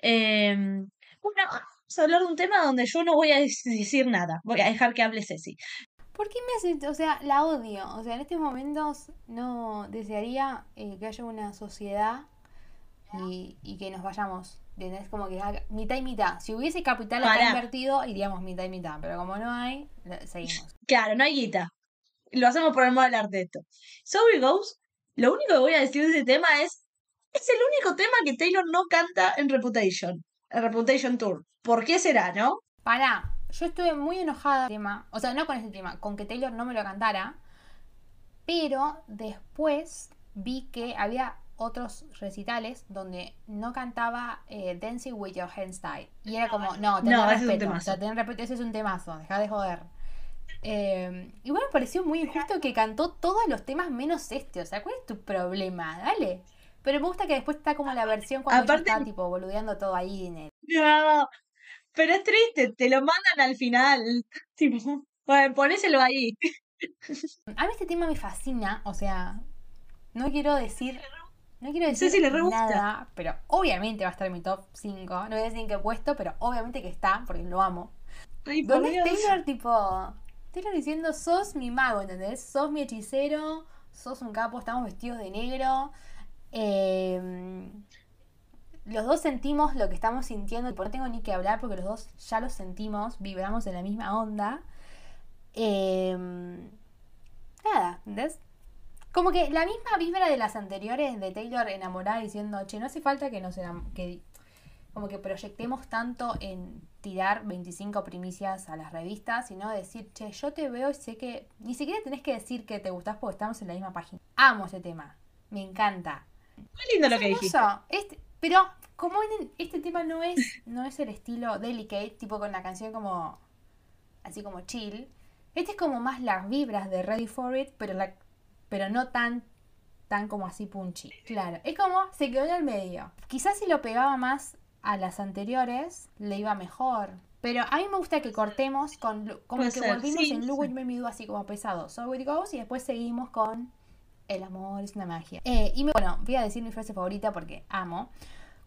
Eh, bueno, vamos a hablar de un tema donde yo no voy a dec- decir nada. Voy a dejar que hable Ceci. ¿Por qué me hace, o sea, la odio? O sea, en estos momentos no desearía eh, que haya una sociedad y, y que nos vayamos. ¿Entendés? Como que haga- mitad y mitad. Si hubiese capital acá invertido, iríamos mitad y mitad. Pero como no hay, seguimos. Claro, no hay guita. Lo hacemos por el modo del arte esto. So It Goes, lo único que voy a decir de ese tema es, es el único tema que Taylor no canta en Reputation, en Reputation Tour. ¿Por qué será, no? Pará, yo estuve muy enojada tema, o sea, no con ese tema, con que Taylor no me lo cantara, pero después vi que había otros recitales donde no cantaba eh, Dancing with Your Hands Tied. Y era como, no, tenés No, ese es un respeto, o temazo. sea, tenés respeto, ese es un temazo, deja de joder. Eh, igual me pareció muy injusto que cantó todos los temas menos este, o sea, ¿cuál es tu problema? Dale. Pero me gusta que después está como la versión cuando ella Aparte- está tipo boludeando todo ahí en el No, pero es triste, te lo mandan al final. Tipo, bueno, ponéselo ahí. A mí este tema me fascina, o sea, no quiero decir, no quiero decir Ceci le re gusta. nada, pero obviamente va a estar en mi top 5. No voy a decir en qué puesto, pero obviamente que está, porque lo amo. Ay, ¿Dónde. Taylor, tipo, Taylor diciendo, sos mi mago, ¿entendés? Sos mi hechicero, sos un capo, estamos vestidos de negro. Eh, los dos sentimos lo que estamos sintiendo, tipo, no tengo ni que hablar porque los dos ya lo sentimos, vibramos en la misma onda. Eh, nada, ¿entendés? Como que la misma vibra de las anteriores de Taylor enamorada diciendo, che, no hace falta que nos que como que proyectemos tanto en tirar 25 primicias a las revistas, sino decir, che, yo te veo y sé que ni siquiera tenés que decir que te gustás porque estamos en la misma página. Amo ese tema, me encanta. Muy lindo lo que dijiste. Este, pero como en- este tema no es, no es el estilo delicate, tipo con la canción como así como chill. Este es como más las vibras de Ready for It, pero la, pero no tan tan como así punchy. Claro, es como se quedó en el medio. Quizás si lo pegaba más a las anteriores le iba mejor. Pero a mí me gusta que cortemos con como Puede que ser, volvimos sí, en You Made Me así como pesado. So It Goes y después seguimos con el amor es una magia. Eh, y me- bueno, voy a decir mi frase favorita porque amo.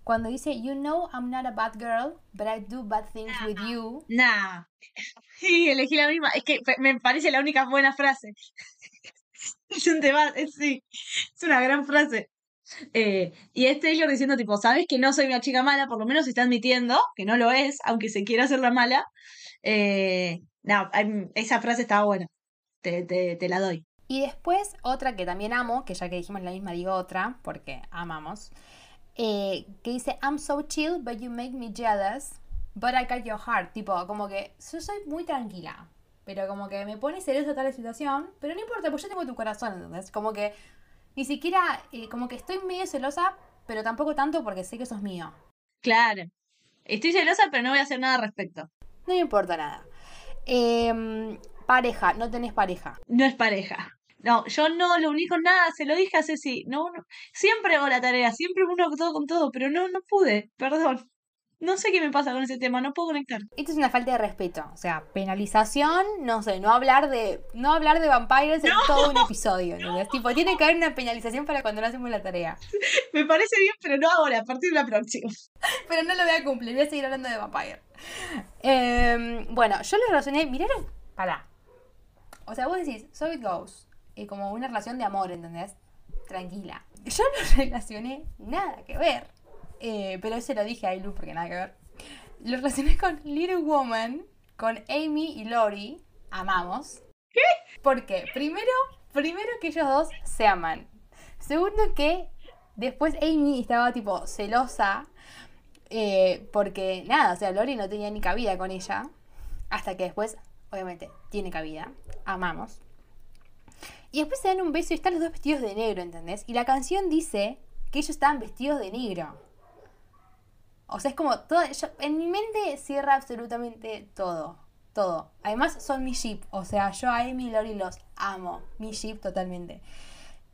Cuando dice, You know I'm not a bad girl, but I do bad things with you. Nah. Sí, elegí la misma. Es que me parece la única buena frase. Es un tema, es, sí, es una gran frase. Eh, y es Taylor diciendo, tipo, sabes que no soy una chica mala, por lo menos está admitiendo que no lo es, aunque se quiera hacer la mala. Eh, no, em, esa frase estaba buena. Te, te, te la doy. Y después otra que también amo, que ya que dijimos la misma digo otra, porque amamos, eh, que dice, I'm so chill, but you make me jealous, but I got your heart. Tipo, como que yo soy muy tranquila, pero como que me pone celosa tal situación, pero no importa, pues yo tengo tu corazón, ¿entendés? Como que ni siquiera, eh, como que estoy medio celosa, pero tampoco tanto porque sé que sos mío. Claro. Estoy celosa, pero no voy a hacer nada al respecto. No me importa nada. Em, pareja, no tenés pareja. No es pareja. No, yo no lo único nada, se lo dije a Ceci. No, no. Siempre hago la tarea, siempre uno todo con todo, pero no, no pude, perdón. No sé qué me pasa con ese tema, no puedo conectar. Esto es una falta de respeto. O sea, penalización, no sé, no hablar de. No hablar de vampires en todo un episodio. ¿entendés? Tipo, tiene que haber una penalización para cuando no hacemos la tarea. Me parece bien, pero no ahora, a partir de la próxima. Pero no lo voy a cumplir, voy a seguir hablando de vampire. Em, bueno, yo lo relacioné. Miraron. Pará. O sea, vos decís, so it goes. eh, como una relación de amor, ¿entendés? Tranquila. Yo no relacioné nada que ver. Eh, pero se lo dije a Ailu porque nada que ver. Lo relacioné con Little Woman, con Amy y Lori. Amamos. ¿Qué? Porque primero, primero que ellos dos se aman. Segundo que después Amy estaba tipo celosa. eh, porque nada, o sea, Lori no tenía ni cabida con ella. Hasta que después, obviamente, tiene cabida. Amamos. Y después se dan un beso y están los dos vestidos de negro, ¿entendés? Y la canción dice que ellos estaban vestidos de negro. O sea, es como todo. yo- en mi mente cierra absolutamente todo. Todo. Además, son mi ship. O sea, yo a Amy y Lori los amo. Mi ship totalmente.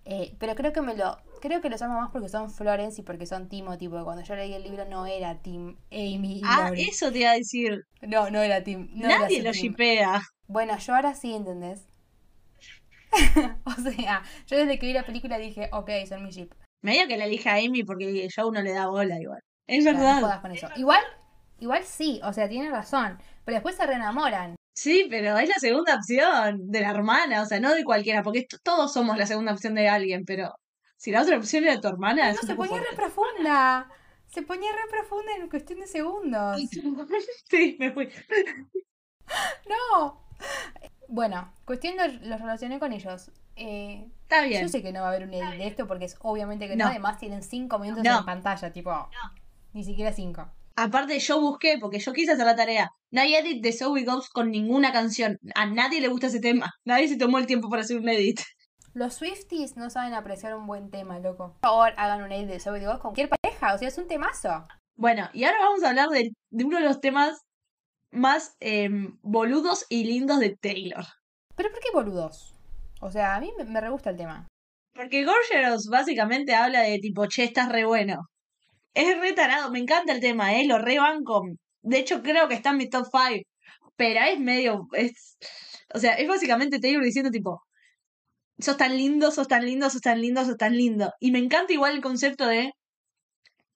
Eh, pero creo que me lo. Creo que los amo más porque son Florence y porque son Timothy. Porque cuando yo leí el libro no era Tim, Amy y Ah, Lori. eso te iba a decir. No, no era Tim. no era Nadie su lo shipea. Bueno, yo ahora sí, ¿entendés? o sea, yo desde que vi la película dije, ok, son mi ship. Medio que la elija a Amy porque Joe no le da bola igual. Es no verdad. jodas con eso. Igual, igual sí, o sea, tiene razón. Pero después se reenamoran. Sí, pero es la segunda opción de la hermana, o sea, no de cualquiera, porque todos somos la segunda opción de alguien, pero si la otra opción era tu hermana, No, se ponía re profunda. Se ponía re profunda en cuestión de segundos. Sí, me fui. No. Bueno, cuestión de los relacioné con ellos. Eh, Está bien. yo sé que no va a haber un edit de esto porque es obviamente que no. No. Además tienen cinco minutos No. en pantalla, tipo, ni siquiera cinco. Aparte, yo busqué, porque yo quise hacer la tarea. No hay edit de Zoe Ghost con ninguna canción. A nadie le gusta ese tema. Nadie se tomó el tiempo para hacer un edit. Los Swifties no saben apreciar un buen tema, loco. Por favor, hagan un edit de Zoe Ghost con cualquier pareja, o sea, es un temazo. Bueno, y ahora vamos a hablar de, de uno de los temas más em, boludos y lindos de Taylor. Pero ¿por qué boludos? O sea, a mí me, me re gusta el tema. Porque Gorgeous básicamente habla de tipo, che, estás re bueno. Es re tarado, me encanta el tema, eh, lo re banco. De hecho, creo que está en mi top 5. Pero es medio. Es, o sea, es básicamente Taylor diciendo tipo. Sos tan lindo, sos tan lindo, sos tan lindo, sos tan lindo. Y me encanta igual el concepto de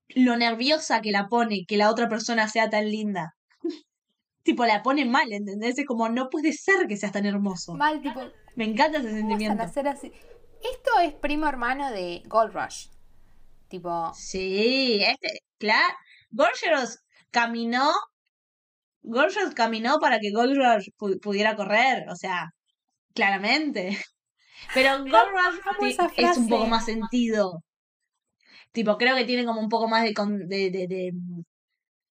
lo nerviosa que la pone que la otra persona sea tan linda. tipo, la pone mal, ¿entendés? Es como, no puede ser que seas tan hermoso. Mal, tipo, Me encanta ese ¿cómo vas a sentimiento. así? Esto es primo hermano de Gold Rush. Tipo, Sí, este, claro. Gorgeous caminó. Gorgeous caminó para que pu- pudiera correr, o sea, claramente. Pero esa es un poco más sentido. Tipo, creo que tiene como un poco más de, con- de, de, de,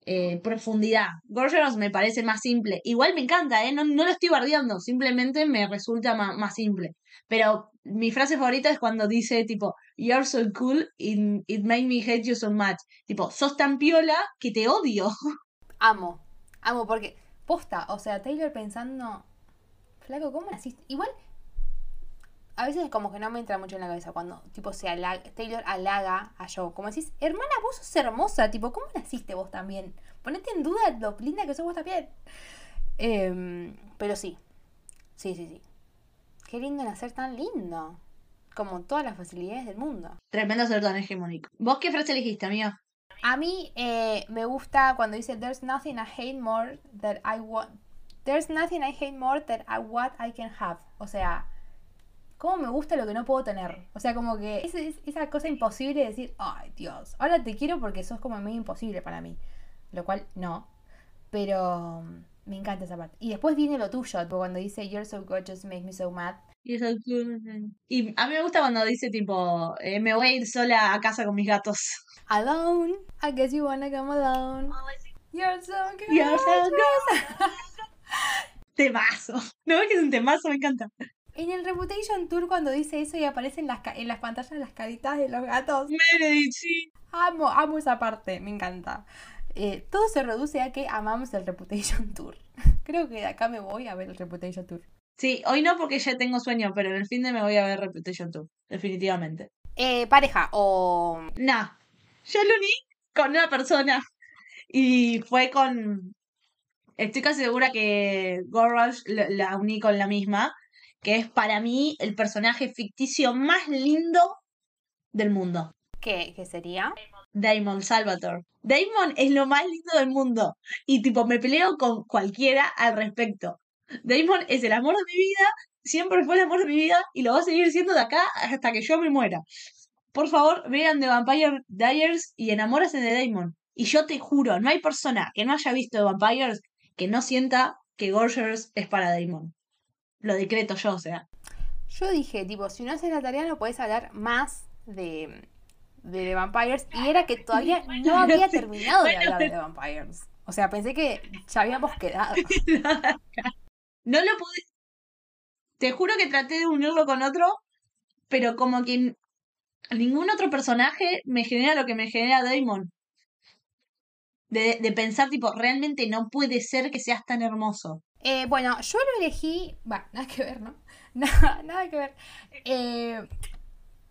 eh, profundidad. Gorgeous me parece más simple. Igual me encanta, ¿eh? No, no lo estoy bardeando, simplemente me resulta más, simple. Pero mi frase favorita es cuando dice, tipo, You're so cool, it, it made me hate you so much. Tipo, sos tan piola que te odio. amo. Amo porque, posta, o sea, Taylor pensando, flaco, ¿cómo naciste? Igual, a veces como que no me entra mucho en la cabeza cuando, tipo, se halaga, Taylor halaga a Joe. Como decís, hermana, vos sos hermosa, tipo, ¿cómo naciste vos también? Ponete en duda lo linda que sos vos también. Em, pero sí, sí, sí, sí. Qué lindo nacer tan lindo. Como todas las facilidades del mundo. Tremendo ser tan hegemónico. ¿Vos qué frase elegiste, amigo? A mí eh, me gusta cuando dice There's nothing I hate more that I want. There's nothing I hate more than I what I can have. O sea, cómo me gusta lo que no puedo tener. O sea, como que es, es- esa cosa imposible de decir, ay Dios, ahora te quiero porque sos como medio imposible para mí. Lo cual no. Pero me encanta esa parte. Y después viene lo tuyo, cuando dice You're so gorgeous, make me so mad. Y, a mí me gusta cuando dice tipo, eh, me voy a ir sola a casa con mis gatos. Alone, I guess you wanna come alone. You're so good. You're so Temazo. ¿No ves que es un temazo? Me encanta. En el Reputation Tour cuando dice eso y aparecen las en las pantallas las caritas de los gatos. Meredith, sí. Amo, amo esa parte, me encanta. Eh, todo se reduce a que amamos el Reputation Tour. Creo que de acá me voy a ver el Reputation Tour. Sí, hoy no porque ya tengo sueño, pero en el fin de me voy a ver Reputation 2, definitivamente. Eh, pareja o... Nah, yo lo uní con una persona y fue con... Estoy casi segura que Gorrush la, la uní con la misma, que es para mí el personaje ficticio más lindo del mundo. ¿Qué, qué sería? Damon Salvatore. Damon es lo más lindo del mundo. Y tipo, me peleo con cualquiera al respecto. Damon es el amor de mi vida, siempre fue el amor de mi vida y lo va a seguir siendo de acá hasta que yo me muera. Por favor, vean The Vampire Diaries y enamórense de Damon. Y yo te juro, no hay persona que no haya visto The Vampires que no sienta que Gorgers es para Damon. Lo decreto yo, o sea. Yo dije, tipo, si no haces la tarea no podés hablar más de, de The Vampires. Y era que todavía no había terminado de hablar de The Vampires. O sea, pensé que ya habíamos quedado. No lo pude. Te juro que traté de unirlo con otro, pero como que ningún otro personaje me genera lo que me genera Damon. De, de pensar, tipo, realmente no puede ser que seas tan hermoso. Eh, bueno, yo lo elegí. Va, nada que ver, ¿no? Nada, nada que ver. Eh,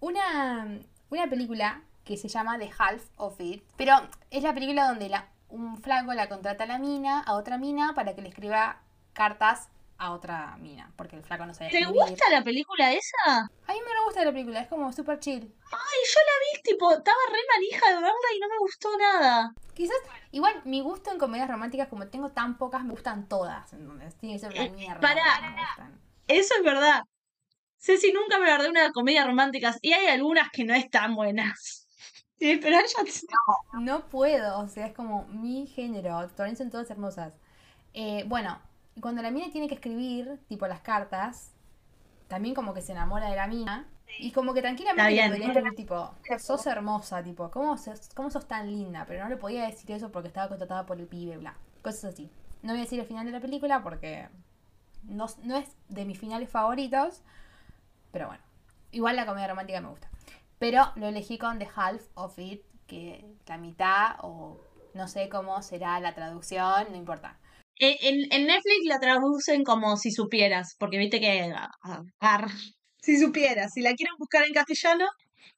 una, una película que se llama The Half of It. Pero es la película donde la, un flaco la contrata a la mina, a otra mina, para que le escriba cartas a otra mina. Porque el flaco no sabe ¿Te escribir. gusta la película esa? A mí me re gusta la película, es como super chill. Ay, yo la vi, tipo, estaba re manija de verla y no me gustó nada. Quizás, igual, mi gusto en comedias románticas, como tengo tan pocas, me gustan todas. Entonces, tiene que ser una Eh, mierda. gustan. Eso es verdad. Ceci nunca me de una comedia romántica y hay algunas que no están buenas. Sí, pero ella No puedo, o sea, es como mi género. Todavía son todas hermosas. Eh, bueno, cuando la mina tiene que escribir, tipo las cartas, también como que se enamora de la mina. Y como que tranquilamente podría escribir, tipo, sos hermosa, tipo, ¿cómo sos, ¿cómo sos tan linda? Pero no le podía decir eso porque estaba contratada por el pibe, bla. Cosas así. No voy a decir el final de la película porque no, no es de mis finales favoritos. Pero bueno, igual la comedia romántica me gusta. Pero lo elegí con The Half of It, que la mitad, o no sé cómo será la traducción, no importa. En, en Netflix la traducen como si supieras, porque viste que. ah, ah, ar, si supieras, si la quieren buscar en castellano.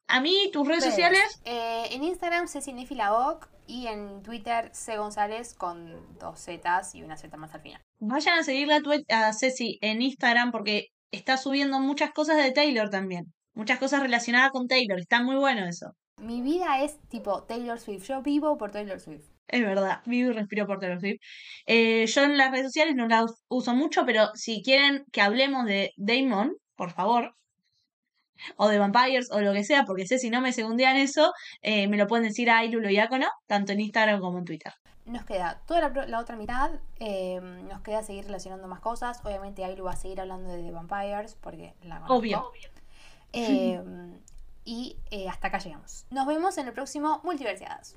A mí, tus redes sociales. Eh, en Instagram, Cecinefilabok y en Twitter, C González con dos Zetas y una Z más al final. Vayan a seguirle a, tu- a Ceci en Instagram porque está subiendo muchas cosas de Taylor también. Muchas cosas relacionadas con Taylor. Está muy bueno eso. Mi vida es tipo Taylor Swift. Yo vivo por Taylor Swift. Es verdad, vivo y respiro por Taylor Swift. Eh, yo en las redes sociales no las uso mucho, pero si quieren que hablemos de Damon, por favor, o de Vampires o lo que sea, porque sé si no me segundían eso, eh, me lo pueden decir a Ilulo Diácono, tanto en Instagram como en Twitter. Nos queda toda la, la otra mitad. eh, nos queda seguir relacionando más cosas. Obviamente, Ailu va a seguir hablando de The Vampires porque la conozco. Obvio. Eh, y eh, hasta acá llegamos. Nos vemos en el próximo Multiversiadas.